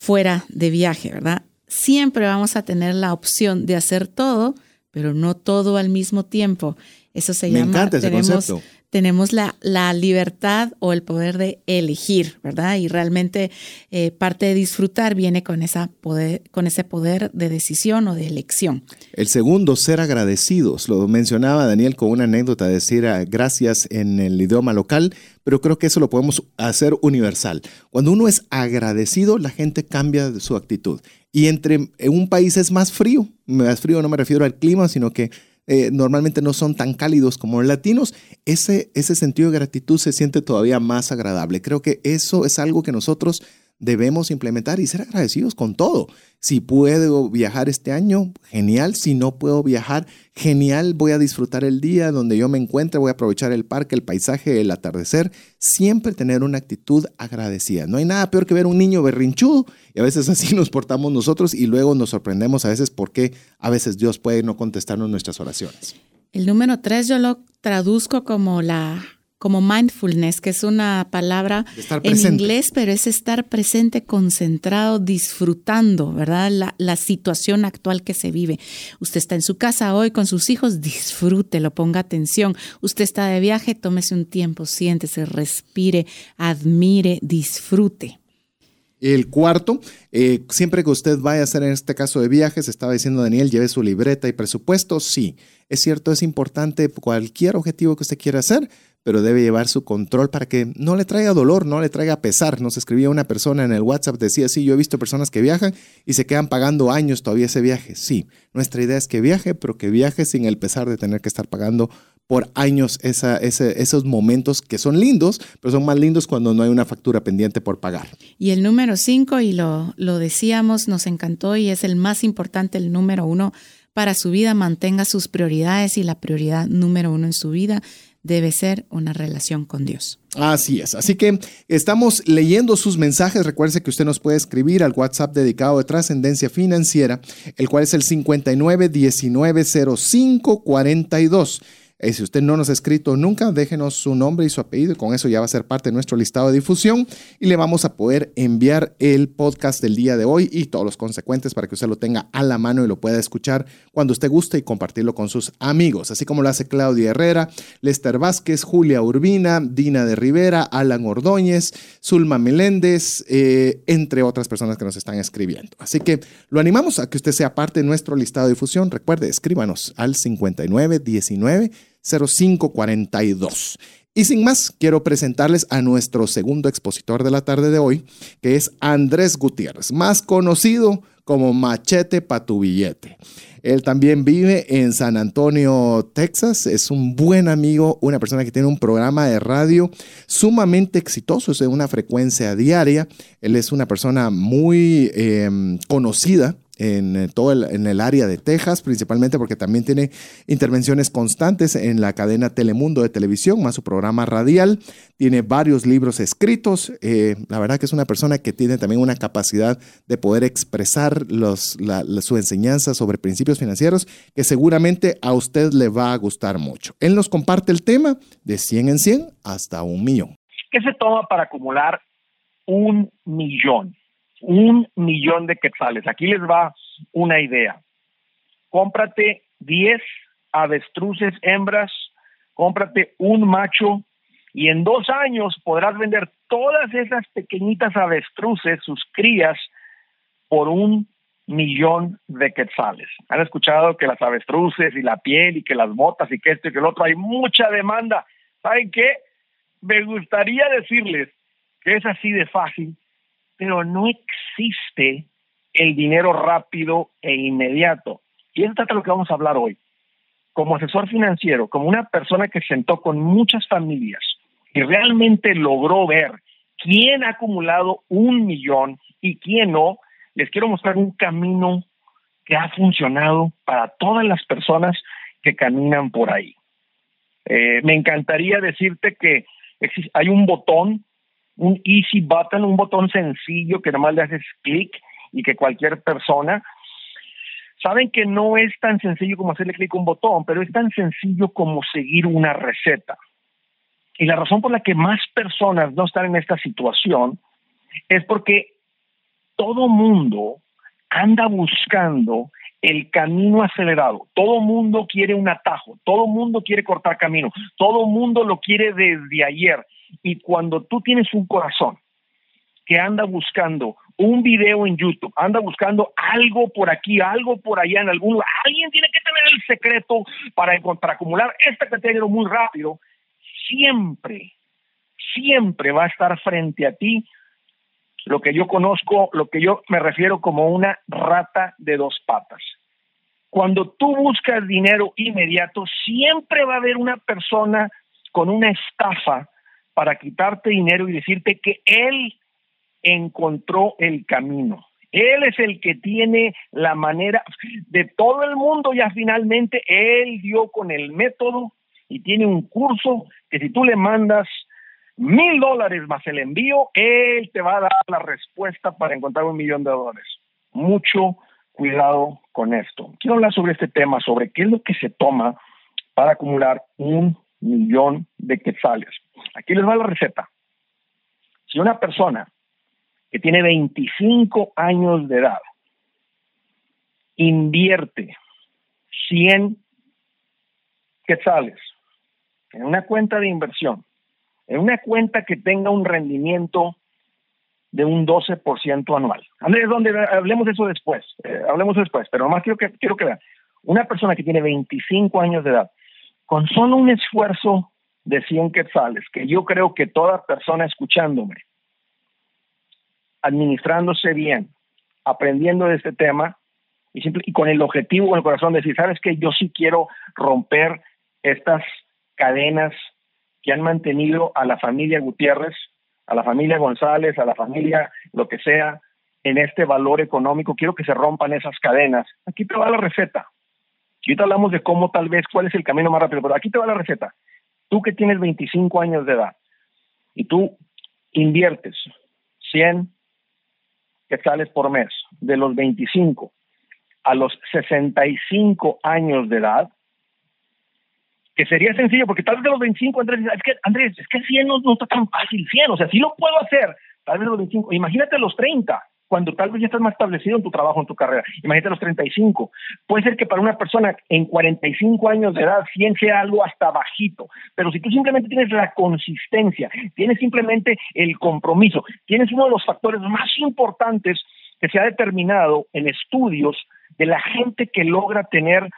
Speaker 5: fuera de viaje, ¿verdad? Siempre vamos a tener la opción de hacer todo, pero no todo al mismo tiempo. Eso se
Speaker 1: Me
Speaker 5: llama.
Speaker 1: Encanta ese concepto
Speaker 5: tenemos la, la, libertad o el poder de elegir, ¿verdad? Y realmente eh, parte de disfrutar viene con, esa poder, con ese poder de decisión o de elección.
Speaker 1: El segundo, ser agradecidos. Lo mencionaba Daniel con una anécdota, decir ah, gracias en el idioma local, pero creo que eso lo podemos hacer universal. Cuando uno es agradecido, la gente cambia su actitud. Y entre un país es más frío, más frío no me refiero al clima, sino que eh, normalmente no son tan cálidos como los latinos, ese, ese sentido de gratitud se siente todavía más agradable. Creo que eso es algo que nosotros debemos implementar y ser agradecidos con todo. Si puedo viajar este año, genial. Si no puedo viajar, genial. Voy a disfrutar el día donde yo me encuentre, voy a aprovechar el parque, el paisaje, el atardecer. Siempre tener una actitud agradecida. No hay nada peor que ver un niño berrinchudo y a veces así nos portamos nosotros y luego nos sorprendemos a veces porque a veces Dios puede no contestarnos nuestras oraciones.
Speaker 5: El número tres yo lo traduzco como la como mindfulness, que es una palabra en inglés, pero es estar presente, concentrado, disfrutando, ¿verdad? La, la, situación actual que se vive. Usted está en su casa hoy con sus hijos, disfrútelo, ponga atención. Usted está de viaje, tómese un tiempo, siéntese, respire, admire, disfrute.
Speaker 1: El cuarto, eh, siempre que usted vaya a hacer en este caso de viajes, estaba diciendo Daniel, lleve su libreta y presupuesto. Sí, es cierto, es importante cualquier objetivo que usted quiera hacer, pero debe llevar su control para que no le traiga dolor, no le traiga pesar. Nos escribía una persona en el WhatsApp, decía, sí, yo he visto personas que viajan y se quedan pagando años todavía ese viaje. Sí, nuestra idea es que viaje, pero que viaje sin el pesar de tener que estar pagando por años esos momentos que son lindos, pero son más lindos cuando no hay una factura pendiente por pagar.
Speaker 5: Y el número cinco, y lo, lo decíamos, nos encantó y es el más importante, el número uno para su vida, mantenga sus prioridades y la prioridad número uno en su vida debe ser una relación con Dios.
Speaker 1: Así es. Así que estamos leyendo sus mensajes. Recuerde que usted nos puede escribir al WhatsApp dedicado de trascendencia financiera, el cual es el 59190542. Si usted no nos ha escrito nunca, déjenos su nombre y su apellido y con eso ya va a ser parte de nuestro listado de difusión y le vamos a poder enviar el podcast del día de hoy y todos los consecuentes para que usted lo tenga a la mano y lo pueda escuchar cuando usted guste y compartirlo con sus amigos, así como lo hace Claudia Herrera, Lester Vázquez, Julia Urbina, Dina de Rivera, Alan Ordóñez, Zulma Meléndez, eh, entre otras personas que nos están escribiendo. Así que lo animamos a que usted sea parte de nuestro listado de difusión. Recuerde, escríbanos al 5919 0542. Y sin más, quiero presentarles a nuestro segundo expositor de la tarde de hoy, que es Andrés Gutiérrez, más conocido como Machete pa' tu billete. Él también vive en San Antonio, Texas. Es un buen amigo, una persona que tiene un programa de radio sumamente exitoso, es de una frecuencia diaria. Él es una persona muy eh, conocida en eh, todo el, en el área de Texas, principalmente porque también tiene intervenciones constantes en la cadena Telemundo de televisión, más su programa radial. Tiene varios libros escritos. Eh, la verdad que es una persona que tiene también una capacidad de poder expresar los, su enseñanza sobre principios financieros que seguramente a usted le va a gustar mucho. Él nos comparte el tema de 100 en 100 hasta un millón.
Speaker 6: ¿Qué se toma para acumular un millón? Un millón de quetzales. Aquí les va una idea. Cómprate 10 avestruces hembras, cómprate un macho y en dos años podrás vender todas esas pequeñitas avestruces, sus crías, por un millón de quetzales. Han escuchado que las avestruces y la piel y que las botas y que esto y que el otro, hay mucha demanda. ¿Saben qué? Me gustaría decirles que es así de fácil pero no existe el dinero rápido e inmediato. Y eso trata de lo que vamos a hablar hoy. Como asesor financiero, como una persona que sentó con muchas familias y realmente logró ver quién ha acumulado un millón y quién no, les quiero mostrar un camino que ha funcionado para todas las personas que caminan por ahí. Eh, me encantaría decirte que hay un botón un easy button, un botón sencillo que nomás le haces clic y que cualquier persona saben que no es tan sencillo como hacerle clic a un botón, pero es tan sencillo como seguir una receta. Y la razón por la que más personas no están en esta situación es porque todo mundo anda buscando el camino acelerado. Todo mundo quiere un atajo, todo mundo quiere cortar camino, todo mundo lo quiere desde ayer. Y cuando tú tienes un corazón que anda buscando un video en YouTube, anda buscando algo por aquí, algo por allá en algún lugar, alguien tiene que tener el secreto para, para acumular de dinero muy rápido, siempre, siempre va a estar frente a ti lo que yo conozco, lo que yo me refiero como una rata de dos patas. Cuando tú buscas dinero inmediato, siempre va a haber una persona con una estafa para quitarte dinero y decirte que él encontró el camino. Él es el que tiene la manera de todo el mundo, ya finalmente él dio con el método y tiene un curso que si tú le mandas mil dólares más el envío, él te va a dar la respuesta para encontrar un millón de dólares. Mucho cuidado con esto. Quiero hablar sobre este tema, sobre qué es lo que se toma para acumular un millón de quetzales. Aquí les va la receta. Si una persona que tiene 25 años de edad invierte 100 quetzales en una cuenta de inversión, en una cuenta que tenga un rendimiento de un 12% anual. Andrés, donde hablemos de eso después, eh, hablemos después, pero nomás quiero que, quiero que vean, una persona que tiene 25 años de edad, con solo un esfuerzo de 100 quetzales, que yo creo que toda persona escuchándome, administrándose bien, aprendiendo de este tema y, y con el objetivo, con el corazón de decir, sabes que yo sí quiero romper estas cadenas que han mantenido a la familia Gutiérrez, a la familia González, a la familia lo que sea, en este valor económico, quiero que se rompan esas cadenas. Aquí te va la receta. Y ahorita hablamos de cómo tal vez, cuál es el camino más rápido, pero aquí te va la receta tú que tienes 25 años de edad y tú inviertes 100 quetzales por mes de los 25 a los 65 años de edad, que sería sencillo, porque tal vez los 25, Andrés, es que, Andrés, es que 100 no, no está tan fácil, 100, o sea, sí lo puedo hacer, tal vez los 25, imagínate los 30, cuando tal vez ya estás más establecido en tu trabajo, en tu carrera. Imagínate los 35. Puede ser que para una persona en 45 años de edad 100 sea algo hasta bajito, pero si tú simplemente tienes la consistencia, tienes simplemente el compromiso, tienes uno de los factores más importantes que se ha determinado en estudios de la gente que logra tener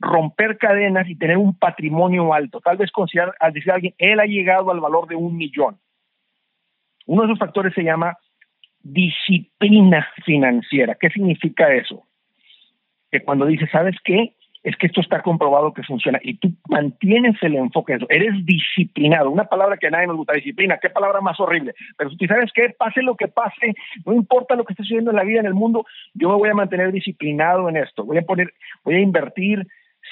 Speaker 6: romper cadenas y tener un patrimonio alto. Tal vez considerar, al decir alguien, él ha llegado al valor de un millón. Uno de esos factores se llama disciplina financiera. ¿Qué significa eso? Que cuando dices, ¿sabes qué? Es que esto está comprobado que funciona y tú mantienes el enfoque en eso. Eres disciplinado. Una palabra que a nadie nos gusta, disciplina. ¿Qué palabra más horrible? Pero tú sabes qué, pase lo que pase, no importa lo que esté sucediendo en la vida, en el mundo, yo me voy a mantener disciplinado en esto. Voy a poner, voy a invertir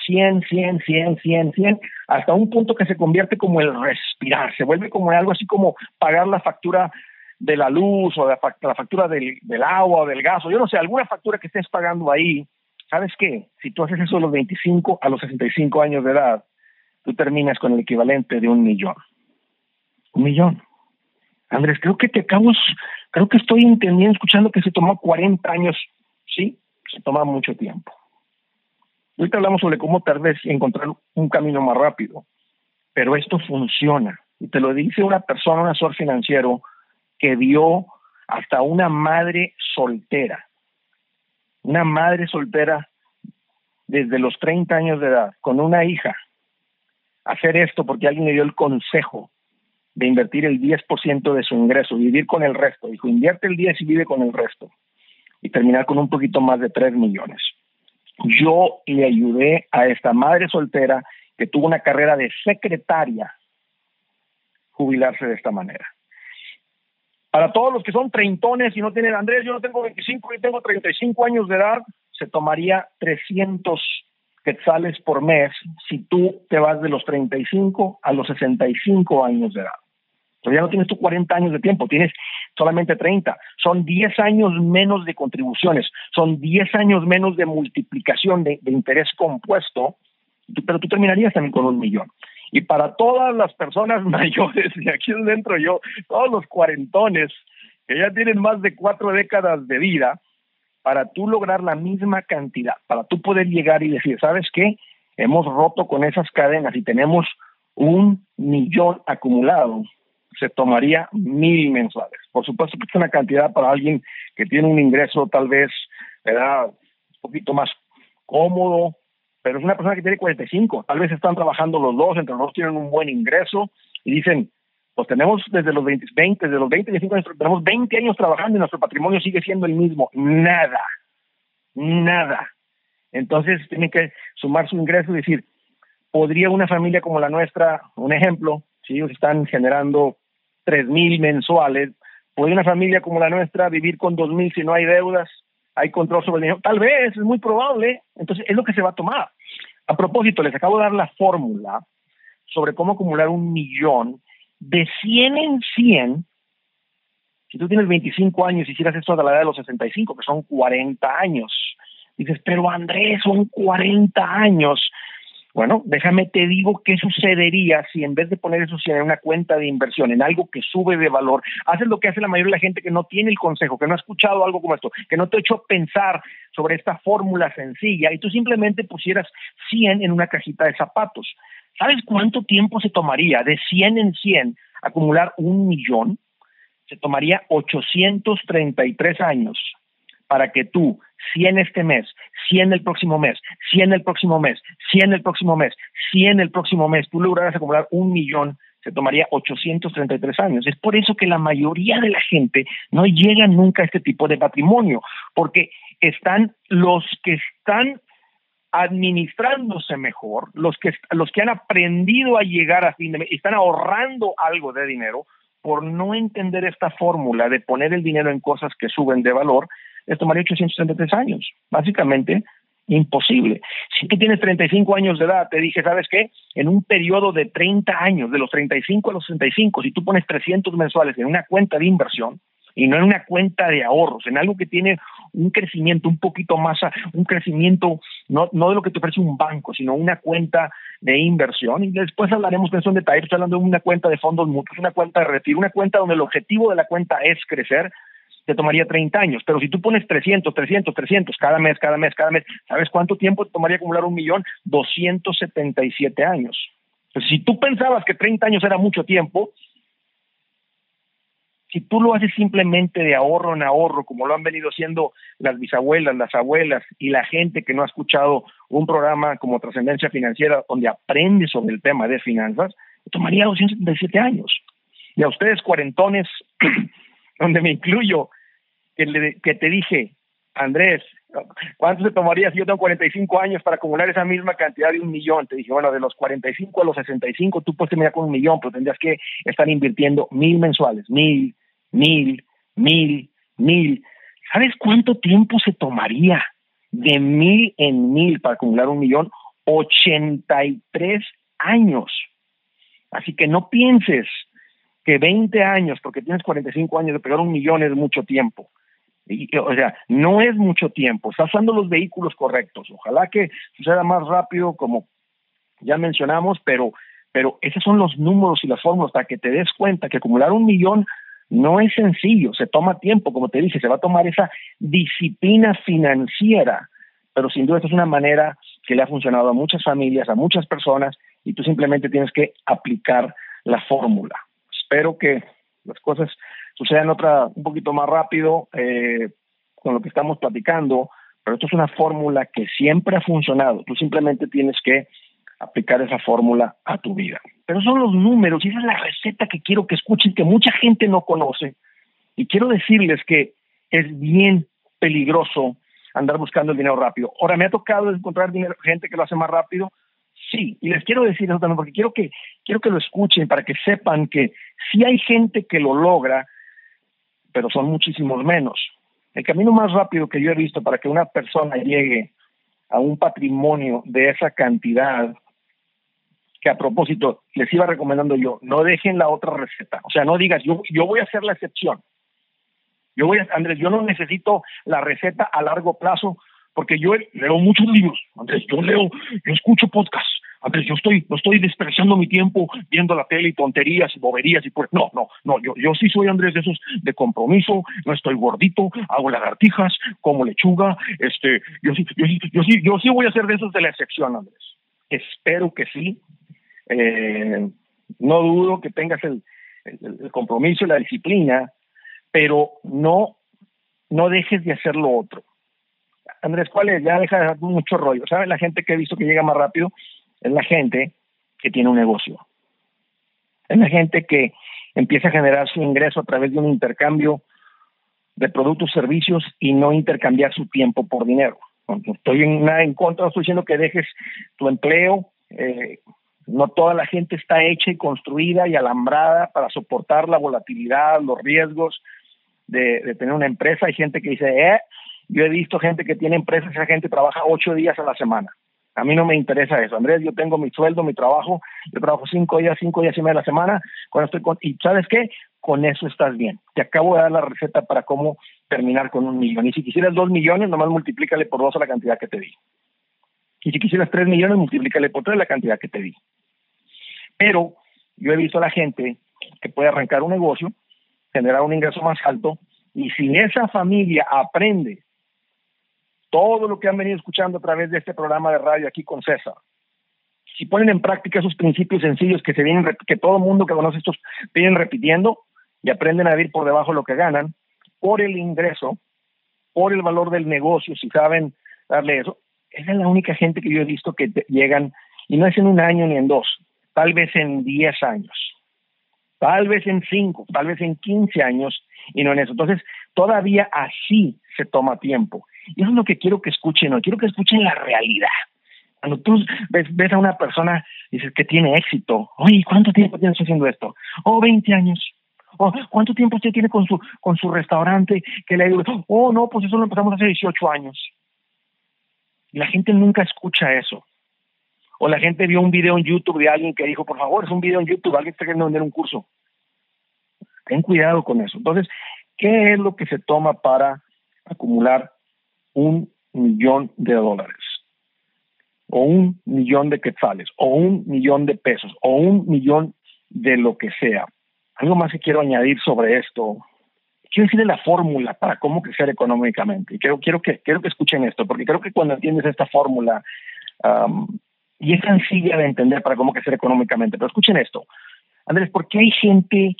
Speaker 6: 100, 100, 100, 100, 100, hasta un punto que se convierte como el respirar, se vuelve como algo así como pagar la factura de la luz o la factura del, agua o del gas, o yo no sé, alguna factura que estés pagando ahí, ¿sabes qué? Si tú haces eso a los 25 a los 65 años de edad, tú terminas con el equivalente de un millón. Un millón. Andrés, creo que te acabo, creo que estoy entendiendo, escuchando que se tomó 40 años. Sí, se toma mucho tiempo. Ahorita hablamos sobre cómo tal vez encontrar un camino más rápido, pero esto funciona. Y te lo dice una persona, un asesor financiero, que vio hasta una madre soltera, una madre soltera desde los 30 años de edad, con una hija, hacer esto porque alguien le dio el consejo de invertir el 10% de su ingreso, vivir con el resto. Dijo, invierte el 10 y vive con el resto. Y terminar con un poquito más de 3 millones. Yo le ayudé a esta madre soltera que tuvo una carrera de secretaria jubilarse de esta manera. Para todos los que son treintones y no tienen, Andrés, yo no tengo 25, yo tengo 35 años de edad, se tomaría 300 quetzales por mes si tú te vas de los 35 a los 65 años de edad. Entonces ya no tienes tú 40 años de tiempo, tienes solamente 30. Son 10 años menos de contribuciones, son 10 años menos de multiplicación de, interés compuesto, pero tú terminarías también con un millón. Y para todas las personas mayores, y aquí dentro yo, todos los cuarentones que ya tienen más de cuatro décadas de vida, para tú lograr la misma cantidad, para tú poder llegar y decir, ¿sabes qué? Hemos roto con esas cadenas y tenemos un millón acumulado, se tomaría mil mensuales. Por supuesto que es una cantidad para alguien que tiene un ingreso tal vez, ¿verdad? Un poquito más cómodo, pero es una persona que tiene 45, tal vez están trabajando los dos, entre los dos tienen un buen ingreso y dicen, pues tenemos desde los 20, 20 desde los 20, 25 años, tenemos 20 años trabajando y nuestro patrimonio sigue siendo el mismo, nada, nada. Entonces tienen que sumar su ingreso y decir, ¿podría una familia como la nuestra, un ejemplo, si ellos están generando tres mil mensuales, ¿podría una familia como la nuestra vivir con dos mil si no hay deudas? hay control sobre el dinero. Tal vez, es muy probable. Entonces, es lo que se va a tomar. A propósito, les acabo de dar la fórmula sobre cómo acumular un millón de 100 en 100. Si tú tienes 25 años y hicieras esto a la edad de los 65, que son 40 años, dices, pero Andrés, son 40 años. Bueno, déjame te digo qué sucedería si en vez de poner eso en una cuenta de inversión, en algo que sube de valor, haces lo que hace la mayoría de la gente que no tiene el consejo, que no ha escuchado algo como esto, que no te ha hecho pensar sobre esta fórmula sencilla y tú simplemente pusieras 100 en una cajita de zapatos. ¿Sabes cuánto tiempo se tomaría de 100 en 100 acumular un millón? Se tomaría 833 años para que tú 100 este mes, 100 el próximo mes, 100 el próximo mes, 100 el próximo mes, 100 el próximo mes, tú lograras acumular un millón, se tomaría 833 años. Es por eso que la mayoría de la gente no llega nunca a este tipo de patrimonio, porque están los que están administrándose mejor, los que, los que han aprendido a llegar a fin de mes, están ahorrando algo de dinero por no entender esta fórmula de poner el dinero en cosas que suben de valor, les tomaría 863 años. Básicamente, imposible. Si tú tienes 35 años de edad, te dije, ¿sabes qué? En un periodo de 30 años, de los 35 a los 65, si tú pones 300 mensuales en una cuenta de inversión, y no en una cuenta de ahorros, en algo que tiene un crecimiento un poquito más, un crecimiento no, no de lo que te ofrece un banco, sino una cuenta de inversión. Y después hablaremos de eso en detalle. Estoy hablando de una cuenta de fondos mutuos, una cuenta de retiro, una cuenta donde el objetivo de la cuenta es crecer. Te tomaría 30 años, pero si tú pones 300, 300, 300 cada mes, cada mes, cada mes, ¿sabes cuánto tiempo te tomaría acumular un millón? 277 años. Entonces, si tú pensabas que 30 años era mucho tiempo, si tú lo haces simplemente de ahorro en ahorro, como lo han venido haciendo las bisabuelas, las abuelas y la gente que no ha escuchado un programa como Trascendencia Financiera, donde aprende sobre el tema de finanzas, tomaría 277 años. Y a ustedes, cuarentones, donde me incluyo, que, que te dije, Andrés, ¿cuánto se tomaría si yo tengo 45 años para acumular esa misma cantidad de un millón? Te dije, bueno, de los 45 a los 65, tú puedes terminar con un millón, pero tendrías que estar invirtiendo mil mensuales, mil, mil, mil, mil. ¿Sabes cuánto tiempo se tomaría de mil en mil para acumular un millón? 83 años. Así que no pienses que 20 años, porque tienes 45 años de pegar un millón es mucho tiempo. O sea, no es mucho tiempo. Estás usando los vehículos correctos. Ojalá que suceda más rápido, como ya mencionamos, pero, pero esos son los números y las fórmulas para que te des cuenta que acumular un millón no es sencillo, se toma tiempo, como te dije, se va a tomar esa disciplina financiera, pero sin duda esta es una manera que le ha funcionado a muchas familias, a muchas personas, y tú simplemente tienes que aplicar la fórmula. Espero que las cosas sucedan otra un poquito más rápido eh, con lo que estamos platicando, pero esto es una fórmula que siempre ha funcionado. Tú simplemente tienes que aplicar esa fórmula a tu vida. Pero son los números y esa es la receta que quiero que escuchen, que mucha gente no conoce. Y quiero decirles que es bien peligroso andar buscando el dinero rápido. Ahora, ¿me ha tocado encontrar dinero, gente que lo hace más rápido? Sí, y les quiero decir eso también porque quiero que, quiero que lo escuchen para que sepan que sí hay gente que lo logra, pero son muchísimos menos. El camino más rápido que yo he visto para que una persona llegue a un patrimonio de esa cantidad que a propósito les iba recomendando yo, no dejen la otra receta. O sea, no digas, yo, yo voy a hacer la excepción. Yo voy a, Andrés, yo no necesito la receta a largo plazo porque yo leo muchos libros. Andrés, yo leo, yo escucho podcasts. Andrés, yo estoy, no estoy despreciando mi tiempo viendo la tele y tonterías y boberías y pues, no, no, no, yo, yo sí soy Andrés de esos de compromiso, no estoy gordito, hago lagartijas, como lechuga, este, yo sí, yo sí, yo sí, yo sí voy a ser de esos de la excepción, Andrés. Espero que sí, eh, no dudo que tengas el, compromiso y la disciplina, pero no, no dejes de hacer lo otro. Andrés, ¿cuál es? Ya deja de mucho rollo. ¿Sabes? La gente que he visto que llega más rápido es la gente que tiene un negocio. Es la gente que empieza a generar su ingreso a través de un intercambio de productos, servicios y no intercambiar su tiempo por dinero. estoy en, nada en contra, estoy diciendo que dejes tu empleo, eh, no toda la gente está hecha y construida y alambrada para soportar la volatilidad, los riesgos de, tener una empresa. Hay gente que dice, eh, yo he visto gente que tiene empresas, esa gente trabaja ocho días a la semana. A mí no me interesa eso. Andrés, yo tengo mi sueldo, mi trabajo, yo trabajo cinco días, cinco días y media a la semana, cuando estoy con, y ¿sabes qué? Con eso estás bien. Te acabo de dar la receta para cómo terminar con un millón. Y si quisieras dos millones, nomás multiplícale por dos a la cantidad que te di. Y si quisieras tres millones, multiplícale por tres la cantidad que te di. Pero yo he visto a la gente que puede arrancar un negocio, generar un ingreso más alto, y si esa familia aprende todo lo que han venido escuchando a través de este programa de radio aquí con César, si ponen en práctica esos principios sencillos que se vienen, que todo mundo que conoce estos vienen repitiendo y aprenden a vivir por debajo de lo que ganan, por el ingreso, por el valor del negocio, si saben darle eso, esa es la única gente que yo he visto que llegan, y no es en un año ni en dos, tal vez en 10 años, tal vez en 5, tal vez en 15 años y no en eso. Entonces, todavía así se toma tiempo. Y eso es lo que quiero que escuchen quiero que escuchen la realidad. Cuando tú ves, ves a una persona dices que tiene éxito, oye, ¿cuánto tiempo tienes haciendo esto? Oh, 20 años. Oh, ¿cuánto tiempo usted tiene con su, con su restaurante que le ayuda? Oh, no, pues eso lo empezamos hace 18 años. Y la gente nunca escucha eso o la gente vio un video en YouTube de alguien que dijo, por favor, es un video en YouTube, alguien está queriendo vender un curso. Ten cuidado con eso. Entonces, ¿qué es lo que se toma para acumular un millón de dólares? O un millón de quetzales, o un millón de pesos, o un millón de lo que sea. Algo más que quiero añadir sobre esto. Quiero decirle la fórmula para cómo crecer económicamente. Y quiero, quiero, que, quiero que escuchen esto, porque creo que cuando entiendes esta fórmula, y es sencilla de entender para cómo crecer económicamente, pero escuchen esto. Andrés, ¿por qué hay gente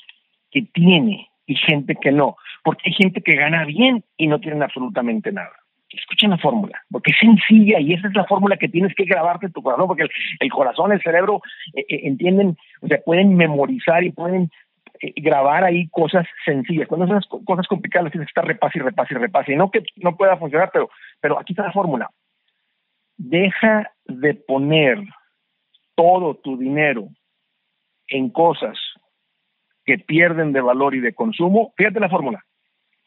Speaker 6: que tiene y gente que no? Porque hay gente que gana bien y no tienen absolutamente nada. Escuchen la fórmula, porque es sencilla y esa es la fórmula que tienes que grabarte en tu corazón, porque el, corazón, el cerebro, eh, eh, entienden, o sea, pueden memorizar y pueden eh, grabar ahí cosas sencillas. Cuando esas cosas complicadas tienes que estar repase y repase y repase. Y no que no pueda funcionar, pero, pero aquí está la fórmula. Deja de poner todo tu dinero en cosas que pierden de valor y de consumo, fíjate la fórmula,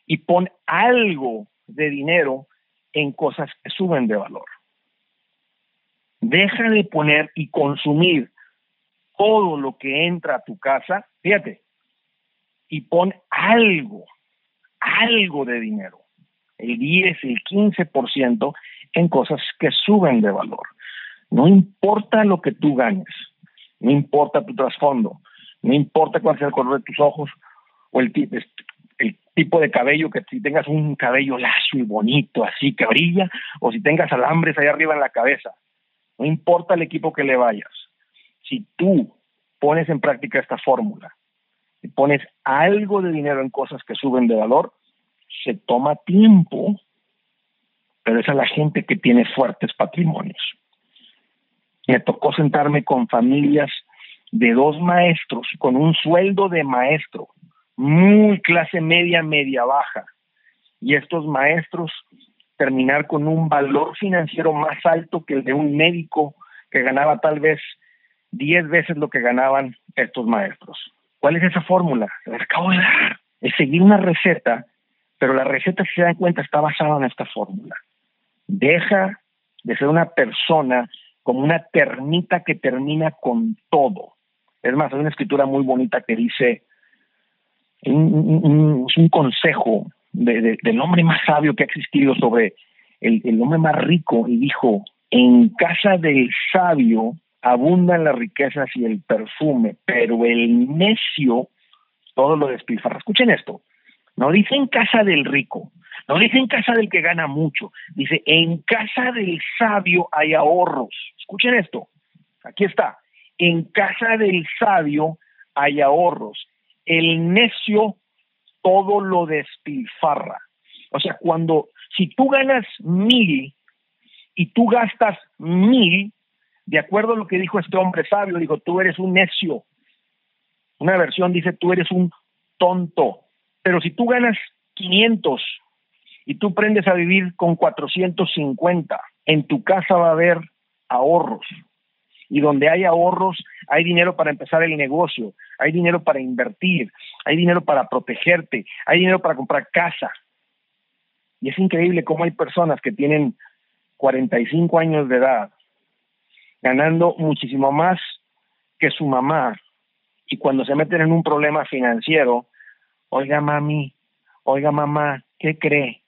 Speaker 6: y pon algo de dinero en cosas que suben de valor. Deja de poner y consumir todo lo que entra a tu casa, fíjate, y pon algo, algo de dinero, el 10, el 15% en cosas que suben de valor. No importa lo que tú ganes, no importa tu trasfondo, no importa cuál sea el color de tus ojos o el, el tipo de cabello, que si tengas un cabello lacio y bonito, así que brilla, o si tengas alambres ahí arriba en la cabeza. No importa el equipo que le vayas. Si tú pones en práctica esta fórmula y pones algo de dinero en cosas que suben de valor, se toma tiempo, pero es a la gente que tiene fuertes patrimonios. Me tocó sentarme con familias de dos maestros con un sueldo de maestro, muy clase media, media baja. Y estos maestros terminar con un valor financiero más alto que el de un médico que ganaba tal vez diez veces lo que ganaban estos maestros. ¿Cuál es esa fórmula? Acabo de dar. Es seguir una receta, pero la receta, si se dan cuenta, está basada en esta fórmula. Deja de ser una persona como una termita que termina con todo. Es más, hay una escritura muy bonita que dice, un, es un consejo del hombre más sabio que ha existido sobre el, el hombre más rico y dijo, en casa del sabio abundan las riquezas y el perfume, pero el necio todo lo despilfarra. Escuchen esto, no dice en casa del rico, no dice en casa del que gana mucho, dice en casa del sabio hay ahorros. Escuchen esto, aquí está, en casa del sabio hay ahorros. El necio todo lo despilfarra. O sea, cuando, si tú ganas mil y tú gastas mil, de acuerdo a lo que dijo este hombre sabio, dijo, tú eres un necio. Una versión dice, tú eres un tonto. Pero si tú ganas 500 y tú prendes a vivir con 450, en tu casa va a haber ahorros y donde hay ahorros, hay dinero para empezar el negocio, hay dinero para invertir, hay dinero para protegerte, hay dinero para comprar casa. Y es increíble cómo hay personas que tienen 45 años de edad ganando muchísimo más que su mamá y cuando se meten en un problema financiero, oiga mami, oiga mamá, ¿qué cree?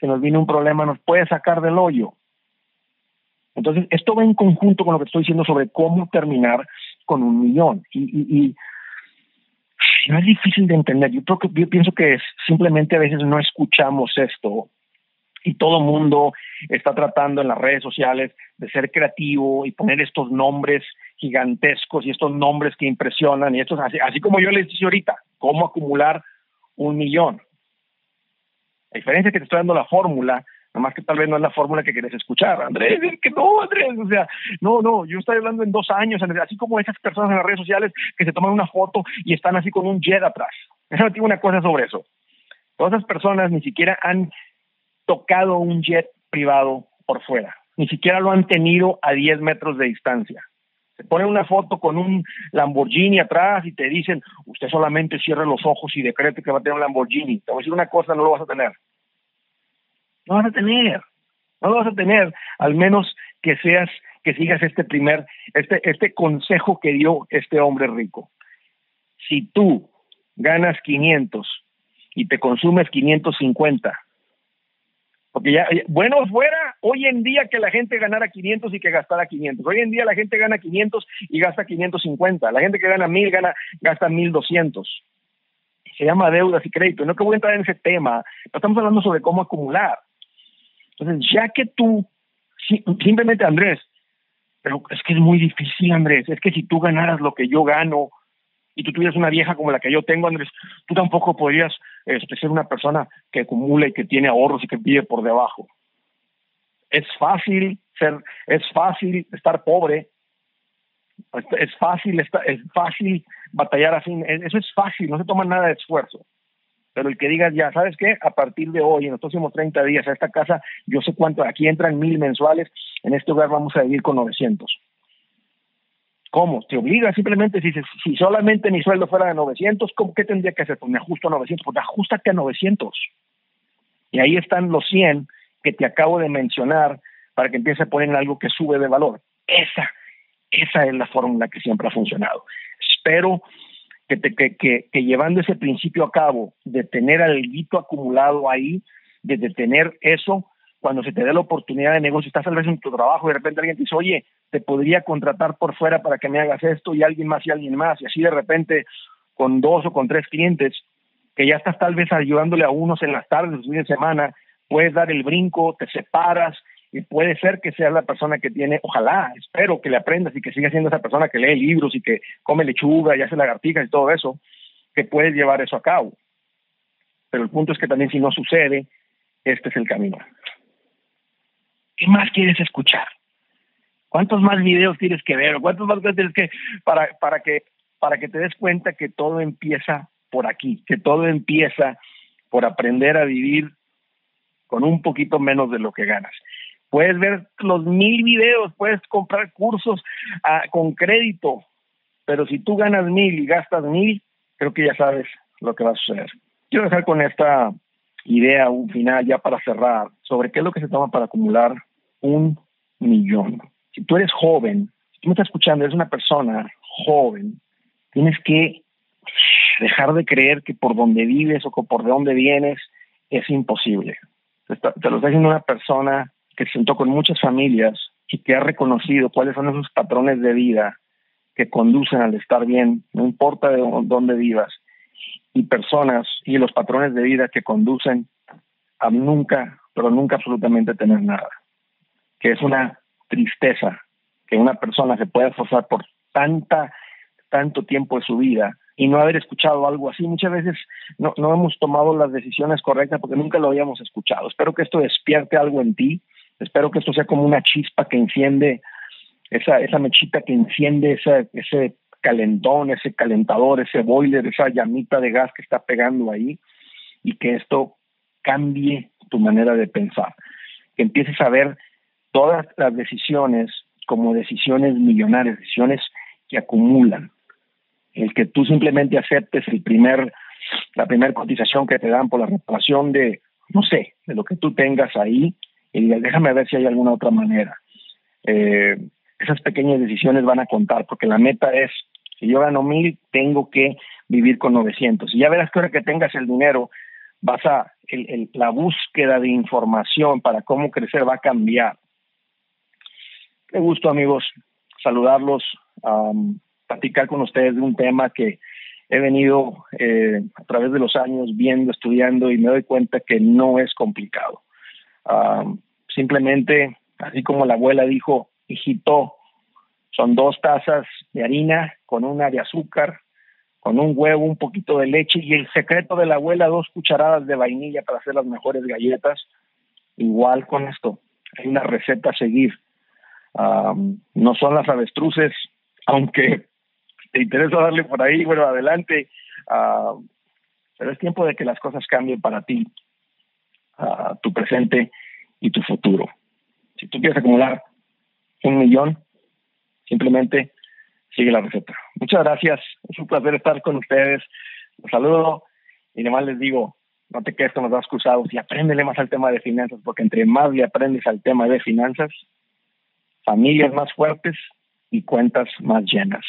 Speaker 6: Se nos viene un problema, nos puede sacar del hoyo. Entonces, esto va en conjunto con lo que estoy diciendo sobre cómo terminar con un millón. Y, no es difícil de entender. Yo, creo que, yo pienso que es, simplemente a veces no escuchamos esto y todo mundo está tratando en las redes sociales de ser creativo y poner estos nombres gigantescos y estos nombres que impresionan y estos así, así como yo les dije ahorita, cómo acumular un millón. La diferencia es que te estoy dando la fórmula más que tal vez no es la fórmula que quieres escuchar. Andrés, que no, Andrés, o sea, no, no, yo estoy hablando en dos años, así como esas personas en las redes sociales que se toman una foto y están así con un jet atrás. Déjame decir una cosa sobre eso. Todas esas personas ni siquiera han tocado un jet privado por fuera, ni siquiera lo han tenido a 10 metros de distancia. Se ponen una foto con un Lamborghini atrás y te dicen, usted solamente cierre los ojos y decrete que va a tener un Lamborghini. Te voy a decir una cosa, no lo vas a tener. No vas a tener, no lo vas a tener, al menos que seas, que sigas este primer, este, este consejo que dio este hombre rico. Si tú ganas 500 y te consumes 550. Porque ya, bueno fuera hoy en día que la gente ganara 500 y que gastara 500. Hoy en día la gente gana 500 y gasta 550. La gente que gana 1000 gana, gasta 1200. Se llama deudas y crédito. No que voy a entrar en ese tema, estamos hablando sobre cómo acumular. Entonces, ya que tú, simplemente Andrés, pero es que es muy difícil, Andrés, es que si tú ganaras lo que yo gano, y tú tuvieras una vieja como la que yo tengo, Andrés, tú tampoco podrías este, ser una persona que acumula y que tiene ahorros y que vive por debajo. Es fácil ser, es fácil estar pobre, es fácil, es fácil batallar así, eso es fácil, no se toma nada de esfuerzo. Pero el que digas ya, ¿sabes qué? A partir de hoy, en los próximos 30 días, a esta casa, yo sé cuánto, aquí entran mil mensuales, en este lugar vamos a vivir con 900 ¿Cómo? Te obliga simplemente, si, si solamente mi sueldo fuera de 900, ¿cómo, ¿qué tendría que hacer? Pues me ajusto a 900, pues ajustate a 900. Y ahí están los 100 que te acabo de mencionar para que empieces a poner algo que sube de valor. Esa, esa es la fórmula que siempre ha funcionado. Espero que, que, llevando ese principio a cabo, de tener algo acumulado ahí, de tener eso, cuando se te dé la oportunidad de negocio, estás tal vez en tu trabajo y de repente alguien te dice, oye, te podría contratar por fuera para que me hagas esto y alguien más y alguien más, y así de repente con dos o con tres clientes, que ya estás tal vez ayudándole a unos en las tardes, los fines de semana, puedes dar el brinco, te separas y puede ser que seas la persona que tiene, ojalá, espero que le aprendas y que siga siendo esa persona que lee libros y que come lechuga y hace lagartijas y todo eso, que puedes llevar eso a cabo. Pero el punto es que también si no sucede, este es el camino. ¿Qué más quieres escuchar? ¿Cuántos más videos tienes que ver? ¿Cuántos más tienes que para para que para que te des cuenta que todo empieza por aquí, que todo empieza por aprender a vivir con un poquito menos de lo que ganas. Puedes ver los mil videos, puedes comprar cursos ah, con crédito, pero si tú ganas mil y gastas mil, creo que ya sabes lo que va a suceder. Quiero dejar con esta idea un final ya para cerrar sobre qué es lo que se toma para acumular un millón. Si tú eres joven, si tú me estás escuchando, eres una persona joven, tienes que dejar de creer que por donde vives o por dónde vienes es imposible. Te, lo está diciendo una persona que se sentó con muchas familias y que ha reconocido cuáles son esos patrones de vida que conducen al estar bien, no importa de dónde vivas, y personas y los patrones de vida que conducen a nunca, pero nunca absolutamente tener nada. Que es una tristeza que una persona se pueda esforzar por tanta, tanto tiempo de su vida y no haber escuchado algo así. Muchas veces no, no hemos tomado las decisiones correctas porque nunca lo habíamos escuchado. Espero que esto despierte algo en ti. Espero que esto sea como una chispa que enciende esa, esa mechita que enciende ese, ese calentón, ese calentador, ese boiler, esa llamita de gas que está pegando ahí y que esto cambie tu manera de pensar, que empieces a ver todas las decisiones como decisiones millonarias, decisiones que acumulan. El que tú simplemente aceptes el primer, la primera cotización que te dan por la reparación de, no sé, de lo que tú tengas ahí y déjame ver si hay alguna otra manera. Eh, esas pequeñas decisiones van a contar porque la meta es si yo gano mil, tengo que vivir con 900. Y ya verás que ahora que tengas el dinero, vas a, el, la búsqueda de información para cómo crecer va a cambiar. Qué gusto, amigos, saludarlos, platicar con ustedes de un tema que he venido eh, a través de los años viendo, estudiando y me doy cuenta que no es complicado. Simplemente, así como la abuela dijo, hijito, son dos tazas de harina con una de azúcar, con un huevo, un poquito de leche y el secreto de la abuela, dos cucharadas de vainilla para hacer las mejores galletas. Igual con esto, hay una receta a seguir. no son las avestruces, aunque te interesa darle por ahí, bueno, adelante. pero es tiempo de que las cosas cambien para ti, tu presente y tu futuro. Si tú quieres acumular un millón, simplemente sigue la receta. Muchas gracias, es un placer estar con ustedes. Los saludo y además les digo, no te quedes con los brazos cruzados y apréndele más al tema de finanzas, porque entre más le aprendes al tema de finanzas, familias más fuertes y cuentas más llenas.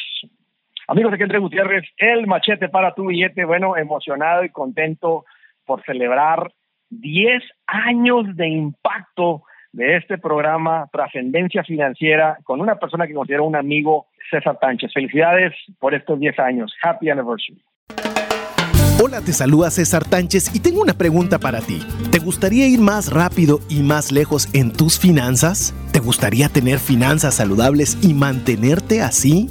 Speaker 6: Amigos de Kendrick Gutiérrez, el machete para tu billete, bueno, emocionado y contento por celebrar 10 años de impacto de este programa Trascendencia Financiera con una persona que considero un amigo, César Tánchez. Felicidades por estos 10 años. Happy anniversary.
Speaker 1: Hola, te saluda César Tánchez y tengo una pregunta para ti. ¿Te gustaría ir más rápido y más lejos en tus finanzas? ¿Te gustaría tener finanzas saludables y mantenerte así?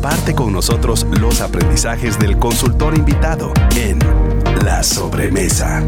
Speaker 4: Comparte con nosotros los aprendizajes del consultor invitado en La Sobremesa.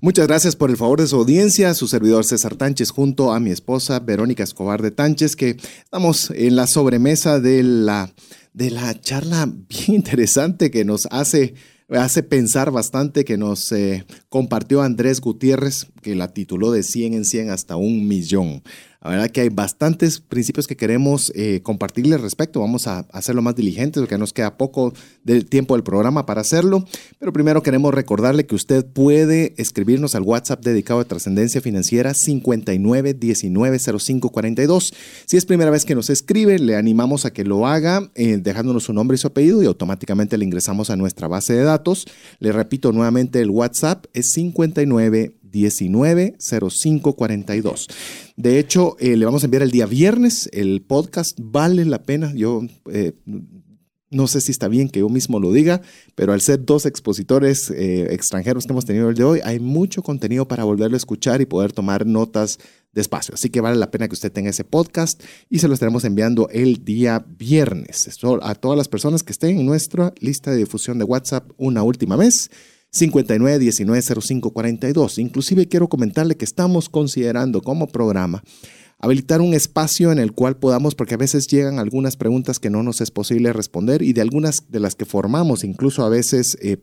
Speaker 1: Muchas gracias por el favor de su audiencia, su servidor César Tánchez junto a mi esposa Verónica Escobar de Tánchez, que estamos en la sobremesa de la, de la charla bien interesante que nos hace hace pensar bastante que nos eh, compartió Andrés Gutiérrez, que la tituló de 100 en 100 hasta un millón. La verdad que hay bastantes principios que queremos eh, compartirles respecto. Vamos a hacerlo más diligentes porque nos queda poco del tiempo del programa para hacerlo. Pero primero queremos recordarle que usted puede escribirnos al WhatsApp dedicado a trascendencia financiera 59190542. Si es primera vez que nos escribe, le animamos a que lo haga eh, dejándonos su nombre y su apellido y automáticamente le ingresamos a nuestra base de datos. Le repito nuevamente, el WhatsApp es 59 190542. De hecho, eh, le vamos a enviar el día viernes. El podcast vale la pena. Yo eh, no sé si está bien que yo mismo lo diga, pero al ser dos expositores eh, extranjeros que hemos tenido el de hoy, hay mucho contenido para volverlo a escuchar y poder tomar notas despacio. Así que vale la pena que usted tenga ese podcast y se lo estaremos enviando el día viernes. a todas las personas que estén en nuestra lista de difusión de WhatsApp una última vez. 59190542. Inclusive quiero comentarle que estamos considerando como programa habilitar un espacio en el cual podamos, porque a veces llegan algunas preguntas que no nos es posible responder y de algunas de las que formamos, incluso a veces eh,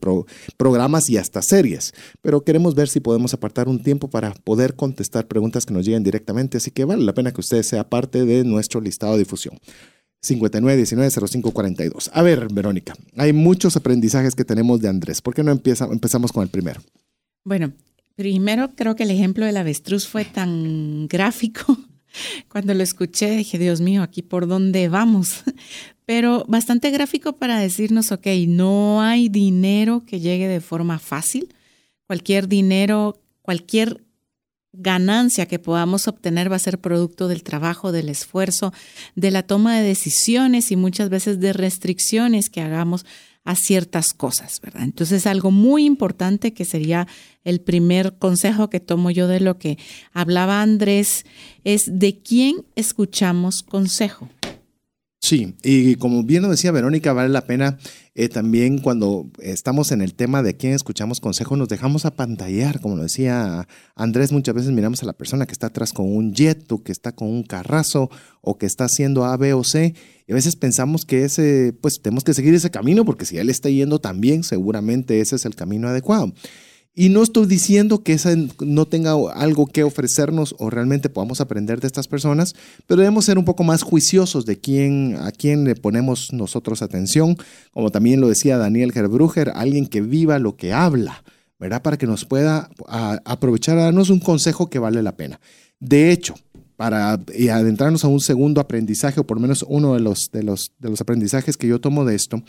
Speaker 1: programas y hasta series. Pero queremos ver si podemos apartar un tiempo para poder contestar preguntas que nos lleguen directamente, así que vale la pena que usted sea parte de nuestro listado de difusión. 59190542. A ver, Verónica, hay muchos aprendizajes que tenemos de Andrés. ¿Por qué no empieza, empezamos con el primero?
Speaker 5: Bueno, primero creo que el ejemplo del avestruz fue tan gráfico. Cuando lo escuché dije, Dios mío, aquí por dónde vamos. Pero bastante gráfico para decirnos, ok, no hay dinero que llegue de forma fácil. Cualquier dinero, cualquier ganancia que podamos obtener va a ser producto del trabajo, del esfuerzo, de la toma de decisiones y muchas veces de restricciones que hagamos a ciertas cosas, ¿verdad? Entonces, algo muy importante que sería el primer consejo que tomo yo de lo que hablaba Andrés es de quién escuchamos consejo.
Speaker 1: Sí, y como bien lo decía Verónica, vale la pena eh, también cuando estamos en el tema de quién escuchamos consejo, nos dejamos apantallar, como lo decía Andrés, muchas veces miramos a la persona que está atrás con un jet o que está con un carrazo o que está haciendo A, B o C, y a veces pensamos que ese, pues tenemos que seguir ese camino porque si él está yendo también, seguramente ese es el camino adecuado. Y no estoy diciendo que no tenga algo que ofrecernos o realmente podamos aprender de estas personas, pero debemos ser un poco más juiciosos de quién, a quién le ponemos nosotros atención, como también lo decía Daniel Gerbruger, alguien que viva lo que habla, ¿verdad? Para que nos pueda aprovechar a darnos un consejo que vale la pena. De hecho, para adentrarnos a un segundo aprendizaje, o por lo menos uno de los, de los, de los aprendizajes que yo tomo de esto,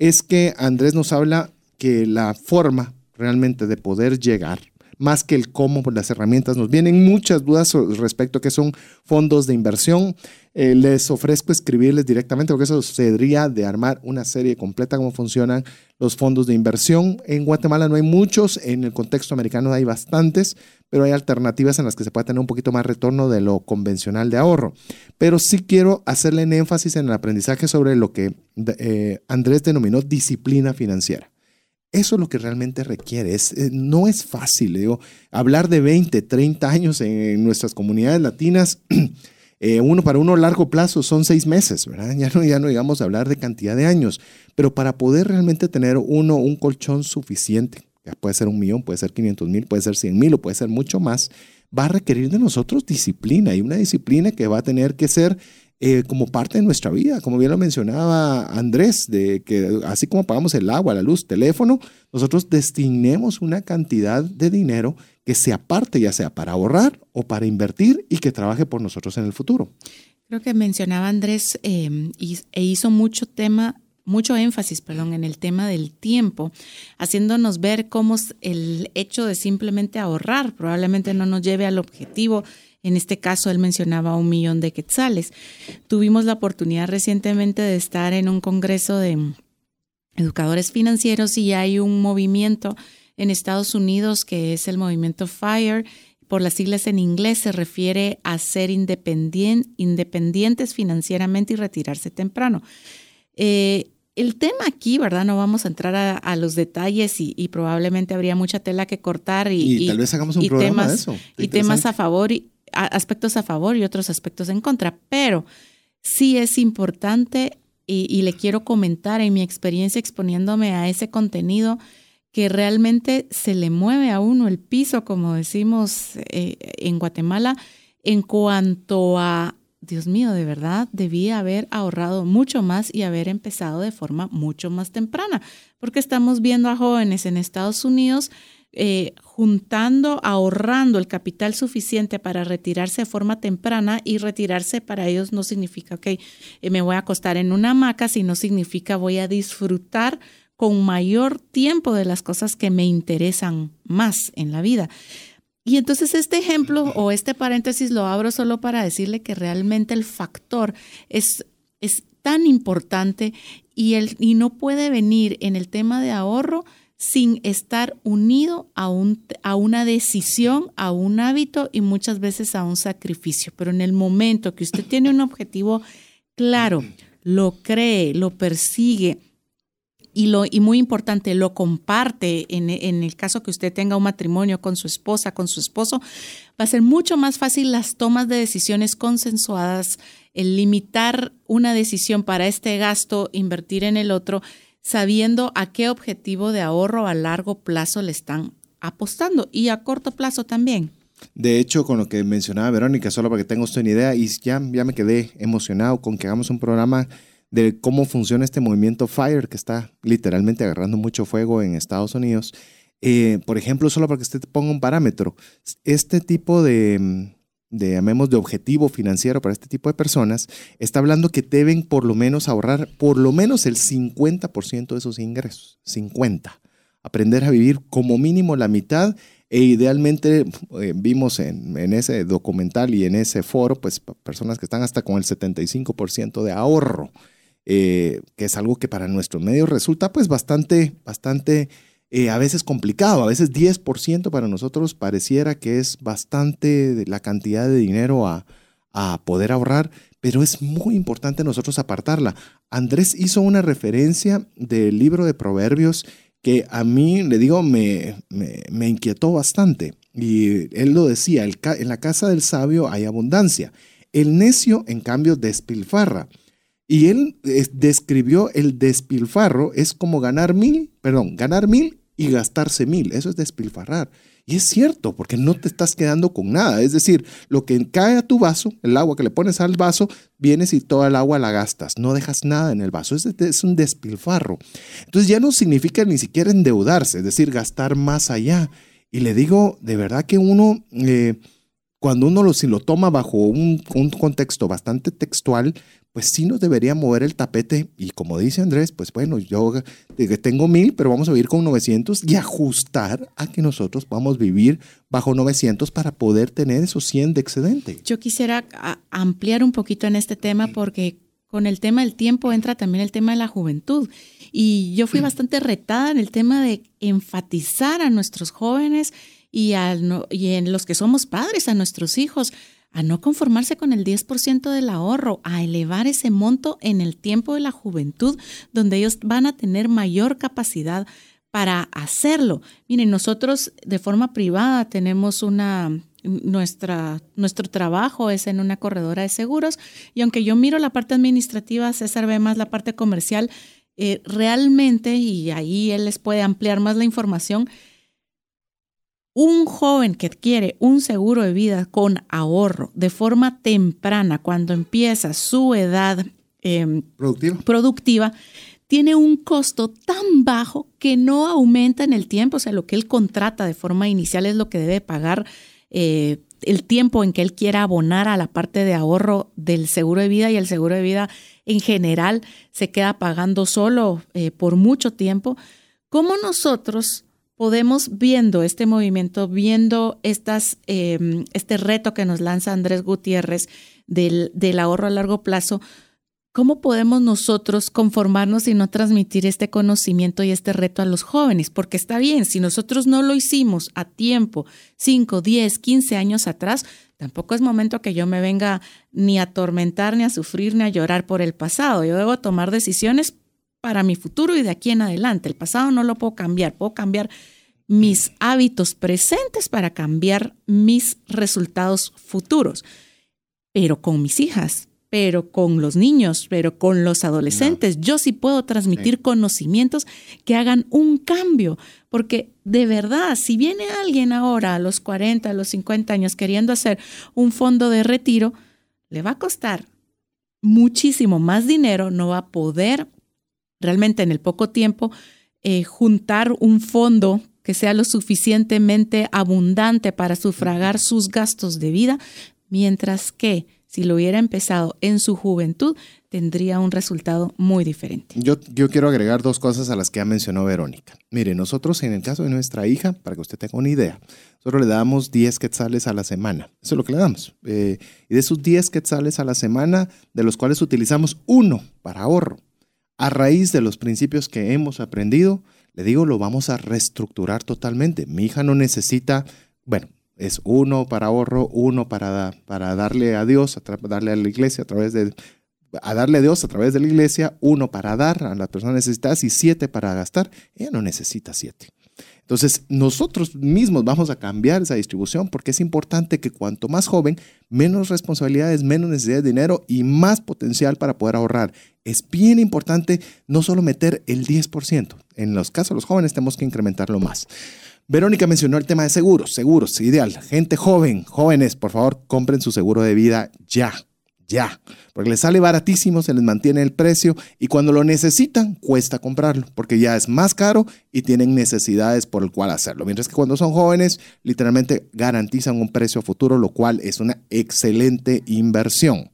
Speaker 1: es que Andrés nos habla que la forma realmente de poder llegar, más que el cómo, pues las herramientas. Nos vienen muchas dudas respecto a qué son fondos de inversión. Eh, les ofrezco escribirles directamente porque eso sería de armar una serie completa cómo funcionan los fondos de inversión. En Guatemala no hay muchos, en el contexto americano hay bastantes, pero hay alternativas en las que se puede tener un poquito más retorno de lo convencional de ahorro. Pero sí quiero hacerle en énfasis en el aprendizaje sobre lo que eh, Andrés denominó disciplina financiera. Eso es lo que realmente requiere. Es, eh, no es fácil, digo, hablar de 20, 30 años en nuestras comunidades latinas Eh, uno para uno largo plazo son seis meses, ¿verdad? Ya no, ya no digamos hablar de cantidad de años, pero para poder realmente tener uno un colchón suficiente, puede ser un millón, puede ser 500 mil, puede ser 100 mil o puede ser mucho más, va a requerir de nosotros disciplina y una disciplina que va a tener que ser eh, como parte de nuestra vida, como bien lo mencionaba Andrés, de que así como pagamos el agua, la luz, teléfono, nosotros destinemos una cantidad de dinero que se aparte ya sea para ahorrar o para invertir y que trabaje por nosotros en el futuro.
Speaker 5: Creo que mencionaba Andrés em, e hizo mucho tema, mucho énfasis, perdón, en el tema del tiempo, haciéndonos ver cómo el hecho de simplemente ahorrar probablemente no nos lleve al objetivo. En este caso, él mencionaba un millón de quetzales. Tuvimos la oportunidad recientemente de estar en un congreso de educadores financieros y hay un movimiento en Estados Unidos, que es el movimiento FIRE. Por las siglas en inglés se refiere a ser independientes financieramente y retirarse temprano. Eh, el tema aquí, ¿verdad? No vamos a entrar a, los detalles y, probablemente habría mucha tela que cortar y,
Speaker 1: tal vez hagamos un programa
Speaker 5: temas,
Speaker 1: de eso.
Speaker 5: Y temas a favor y aspectos a favor y otros aspectos en contra, pero sí es importante y le quiero comentar en mi experiencia exponiéndome a ese contenido que realmente se le mueve a uno el piso, como decimos eh, en Guatemala, en cuanto a, Dios mío, de verdad, debía haber ahorrado mucho más y haber empezado de forma mucho más temprana, porque estamos viendo a jóvenes en Estados Unidos eh, juntando, ahorrando el capital suficiente para retirarse de forma temprana y retirarse para ellos no significa, ok, eh, me voy a acostar en una hamaca, sino significa voy a disfrutar con mayor tiempo de las cosas que me interesan más en la vida. Y entonces este ejemplo o este paréntesis lo abro solo para decirle que realmente el factor es, es tan importante y, el, y no puede venir en el tema de ahorro sin estar unido a, un, a una decisión, a un hábito y muchas veces a un sacrificio. Pero en el momento que usted tiene un objetivo claro, lo cree, lo persigue, y, lo, y muy importante, lo comparte en, en, el caso que usted tenga un matrimonio con su esposa, con su esposo, va a ser mucho más fácil las tomas de decisiones consensuadas, el limitar una decisión para este gasto, invertir en el otro, sabiendo a qué objetivo de ahorro a largo plazo le están apostando y a corto plazo también.
Speaker 1: De hecho, con lo que mencionaba Verónica, solo para que tenga usted una idea, y ya, ya me quedé emocionado con que hagamos un programa de cómo funciona este movimiento FIRE que está literalmente agarrando mucho fuego en Estados Unidos. Eh, por ejemplo, solo para que usted ponga un parámetro, este tipo de, de, llamemos, de objetivo financiero para este tipo de personas, está hablando que deben por lo menos ahorrar por lo menos el 50% de sus ingresos. 50. Aprender a vivir como mínimo la mitad e idealmente eh, vimos en, en, ese documental y en ese foro, pues personas que están hasta con el 75% de ahorro. Eh, que es algo que para nuestros medios resulta pues bastante, bastante eh, a veces complicado, a veces 10% para nosotros pareciera que es bastante la cantidad de dinero a, a poder ahorrar, pero es muy importante nosotros apartarla. Andrés hizo una referencia del libro de Proverbios que a mí, le digo, me, me, me inquietó bastante. Y él lo decía, en la casa del sabio hay abundancia. El necio, en cambio, despilfarra. Y él eh, describió el despilfarro, es como ganar mil, perdón, ganar mil y gastarse mil. Eso es despilfarrar. Y es cierto, porque no te estás quedando con nada. Es decir, lo que cae a tu vaso, el agua que le pones al vaso, vienes y toda el agua la gastas. No dejas nada en el vaso. Es, es un despilfarro. Entonces ya no significa ni siquiera endeudarse, es decir, gastar más allá. Y le digo, de verdad que uno... Eh, cuando uno lo, si lo toma bajo un, un contexto bastante textual, pues sí nos debería mover el tapete y como dice Andrés, pues bueno, yo tengo mil, pero vamos a vivir con 900 y ajustar a que nosotros podamos vivir bajo 900 para poder tener esos 100 de excedente.
Speaker 5: Yo quisiera ampliar un poquito en este tema porque con el tema del tiempo entra también el tema de la juventud. Y yo fui bastante retada en el tema de enfatizar a nuestros jóvenes y, y en los que somos padres, a nuestros hijos, a no conformarse con el 10% del ahorro, a elevar ese monto en el tiempo de la juventud, donde ellos van a tener mayor capacidad para hacerlo. Miren, nosotros de forma privada tenemos una, nuestra, nuestro trabajo es en una corredora de seguros y aunque yo miro la parte administrativa, César ve más la parte comercial, eh, realmente, y ahí él les puede ampliar más la información, un joven que adquiere un seguro de vida con ahorro de forma temprana, cuando empieza su edad em, productiva, tiene un costo tan bajo que no aumenta en el tiempo. O sea, lo que él contrata de forma inicial es lo que debe pagar eh, el tiempo en que él quiera abonar a la parte de ahorro del seguro de vida y el seguro de vida en general se queda pagando solo eh, por mucho tiempo. ¿Cómo nosotros podemos, viendo este movimiento, viendo em, este reto que nos lanza Andrés Gutiérrez del, del ahorro a largo plazo, ¿Cómo podemos nosotros conformarnos y no transmitir este conocimiento y este reto a los jóvenes? Porque está bien, si nosotros no lo hicimos a tiempo, 5, 10, 15 años atrás, tampoco es momento que yo me venga ni a atormentar, ni a sufrir, ni a llorar por el pasado. Yo debo tomar decisiones para mi futuro y de aquí en adelante. El pasado no lo puedo cambiar, puedo cambiar mis hábitos presentes para cambiar mis resultados futuros. Pero con mis hijas, pero con los niños, pero con los adolescentes, yo sí puedo transmitir conocimientos que hagan un cambio, porque de verdad, si viene alguien ahora a los 40, a los 50 años queriendo hacer un fondo de retiro, le va a costar muchísimo más dinero, no va a poder realmente en el poco tiempo eh, juntar un fondo que sea lo suficientemente abundante para sufragar sus gastos de vida, mientras que si lo hubiera empezado en su juventud, tendría un resultado muy diferente.
Speaker 1: Yo, quiero agregar dos cosas a las que ha mencionado Verónica. Mire, nosotros en el caso de nuestra hija, para que usted tenga una idea, nosotros le damos 10 quetzales a la semana. Eso es lo que le damos. Eh, y de esos 10 quetzales a la semana, de los cuales utilizamos uno para ahorro, a raíz de los principios que hemos aprendido, le digo, lo vamos a reestructurar totalmente. Mi hija no necesita, bueno, es uno para ahorro, uno para, para darle a Dios, darle a la iglesia a través de a darle a Dios a través de la iglesia, uno para dar a la persona necesitada y siete para gastar. Ella no necesita siete. Entonces, nosotros mismos vamos a cambiar esa distribución porque es importante que cuanto más joven, menos responsabilidades, menos necesidad de dinero y más potencial para poder ahorrar. Es bien importante no solo meter el 10%. En los casos de los jóvenes tenemos que incrementarlo más. Verónica mencionó el tema de seguros, seguros, ideal. Gente joven, jóvenes, por favor, compren su seguro de vida ya, ya, porque les sale baratísimo, se les mantiene el precio y cuando lo necesitan cuesta comprarlo, porque ya es más caro y tienen necesidades por el cual hacerlo. Mientras que cuando son jóvenes, literalmente garantizan un precio futuro, lo cual es una excelente inversión.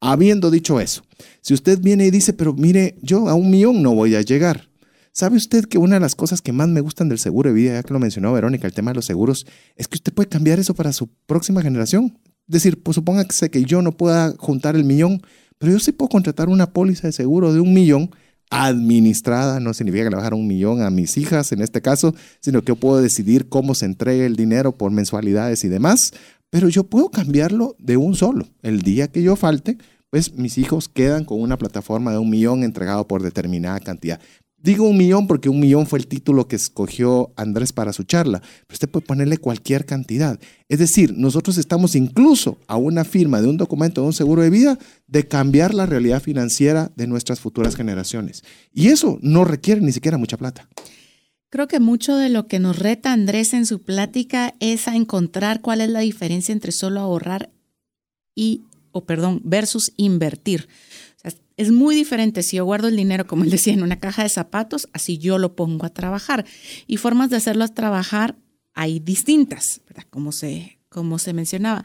Speaker 1: Habiendo dicho eso, si usted viene y dice, pero mire, yo a un millón no voy a llegar, ¿Sabe usted que una de las cosas que más me gustan del seguro de vida, ya que lo mencionó Verónica, el tema de los seguros, es que usted puede cambiar eso para su próxima generación? Decir, pues supóngase que yo no pueda juntar el millón, pero yo sí puedo contratar una póliza de seguro de un millón administrada, no significa que le bajar un millón a mis hijas en este caso, sino que yo puedo decidir cómo se entregue el dinero por mensualidades y demás, pero yo puedo cambiarlo de un solo. El día que yo falte, pues mis hijos quedan con una plataforma de un millón entregado por determinada cantidad. Digo un millón porque un millón fue el título que escogió Andrés para su charla, pero usted puede ponerle cualquier cantidad. Es decir, nosotros estamos incluso a una firma de un documento de un seguro de vida de cambiar la realidad financiera de nuestras futuras generaciones. Y eso no requiere ni siquiera mucha plata.
Speaker 5: Creo que mucho de lo que nos reta Andrés en su plática es a encontrar cuál es la diferencia entre solo ahorrar y, o perdón, versus invertir. Es muy diferente si yo guardo el dinero, como él decía, en una caja de zapatos, así yo lo pongo a trabajar. Y formas de hacerlo a trabajar hay distintas. Como se, como se mencionaba.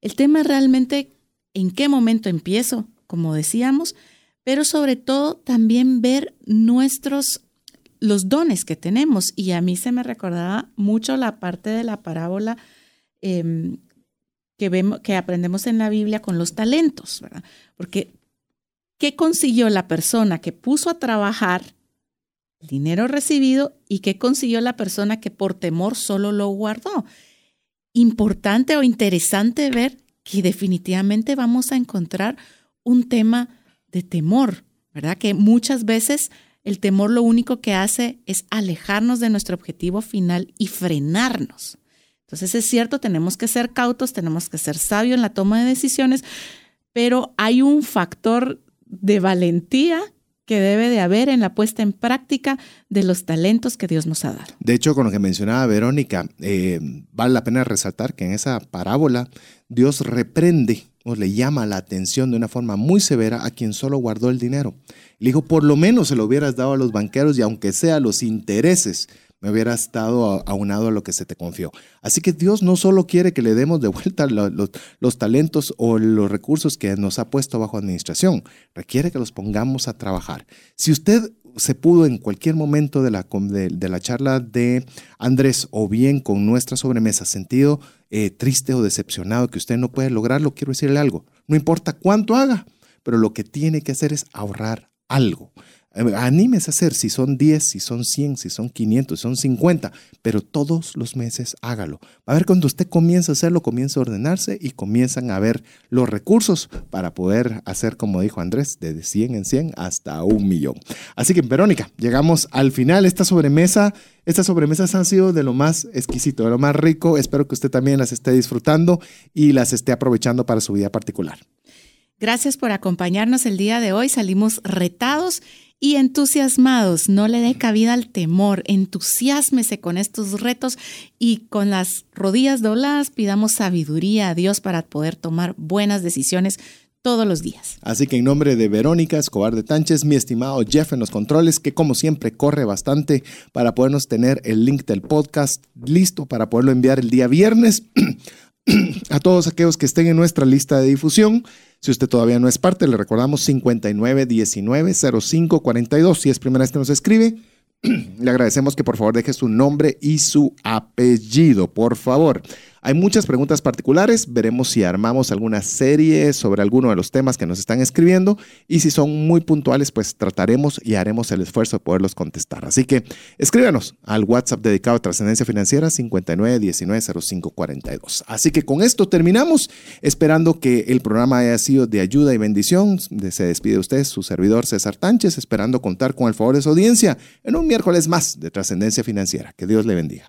Speaker 5: El tema es realmente en qué momento empiezo, como decíamos, pero sobre todo también ver nuestros los dones que tenemos. Y a mí se me recordaba mucho la parte de la parábola em, que, vemos, que aprendemos en la Biblia con los talentos, ¿verdad? Porque, ¿qué consiguió la persona que puso a trabajar el dinero recibido y qué consiguió la persona que por temor solo lo guardó? Importante o interesante ver que definitivamente vamos a encontrar un tema de temor, ¿verdad? Que muchas veces el temor lo único que hace es alejarnos de nuestro objetivo final y frenarnos. Entonces es cierto, tenemos que ser cautos, tenemos que ser sabios en la toma de decisiones, pero hay un factor de valentía que debe de haber en la puesta en práctica de los talentos que Dios nos ha dado.
Speaker 1: De hecho, con lo que mencionaba Verónica, eh, vale la pena resaltar que en esa parábola Dios reprende o le llama la atención de una forma muy severa a quien solo guardó el dinero. Le dijo, por lo menos se lo hubieras dado a los banqueros y aunque sea los intereses, me hubieras estado aunado a lo que se te confió. Así que Dios no solo quiere que le demos de vuelta los, talentos o los recursos que nos ha puesto bajo administración, requiere que los pongamos a trabajar. Si usted se pudo en cualquier momento de la, de, la charla de Andrés o bien con nuestra sobremesa sentido eh, triste o decepcionado que usted no puede lograrlo, quiero decirle algo. No importa cuánto haga, pero lo que tiene que hacer es ahorrar algo. Anímese a hacer, si son 10, si son 100, si son 500, si son 50, pero todos los meses hágalo. A ver, cuando usted comienza a hacerlo, comienza a ordenarse y comienzan a ver los recursos para poder hacer, como dijo Andrés, de 100 en 100 hasta un millón. Así que, Verónica, llegamos al final. Esta sobremesa, estas sobremesas han sido de lo más exquisito, de lo más rico. Espero que usted también las esté disfrutando y las esté aprovechando para su vida particular.
Speaker 5: Gracias por acompañarnos el día de hoy. Salimos retados y entusiasmados. No le dé cabida al temor. Entusiásmese con estos retos y con las rodillas dobladas pidamos sabiduría a Dios para poder tomar buenas decisiones todos los días.
Speaker 1: Así que en nombre de Verónica Escobar de Tánchez, mi estimado Jeff en los controles, que como siempre corre bastante para podernos tener el link del podcast listo para poderlo enviar el día viernes a todos aquellos que estén en nuestra lista de difusión. Si usted todavía no es parte, le recordamos 59190542. Si es primera vez que nos escribe, le agradecemos que por favor deje su nombre y su apellido, por favor. Hay muchas preguntas particulares, veremos si armamos alguna serie sobre alguno de los temas que nos están escribiendo y si son muy puntuales, pues trataremos y haremos el esfuerzo de poderlos contestar. Así que escríbanos al WhatsApp dedicado a trascendencia financiera 59190542. Así que con esto terminamos, esperando que el programa haya sido de ayuda y bendición. Se despide usted, su servidor César Tánchez, esperando contar con el favor de su audiencia en un miércoles más de trascendencia financiera. Que Dios le bendiga.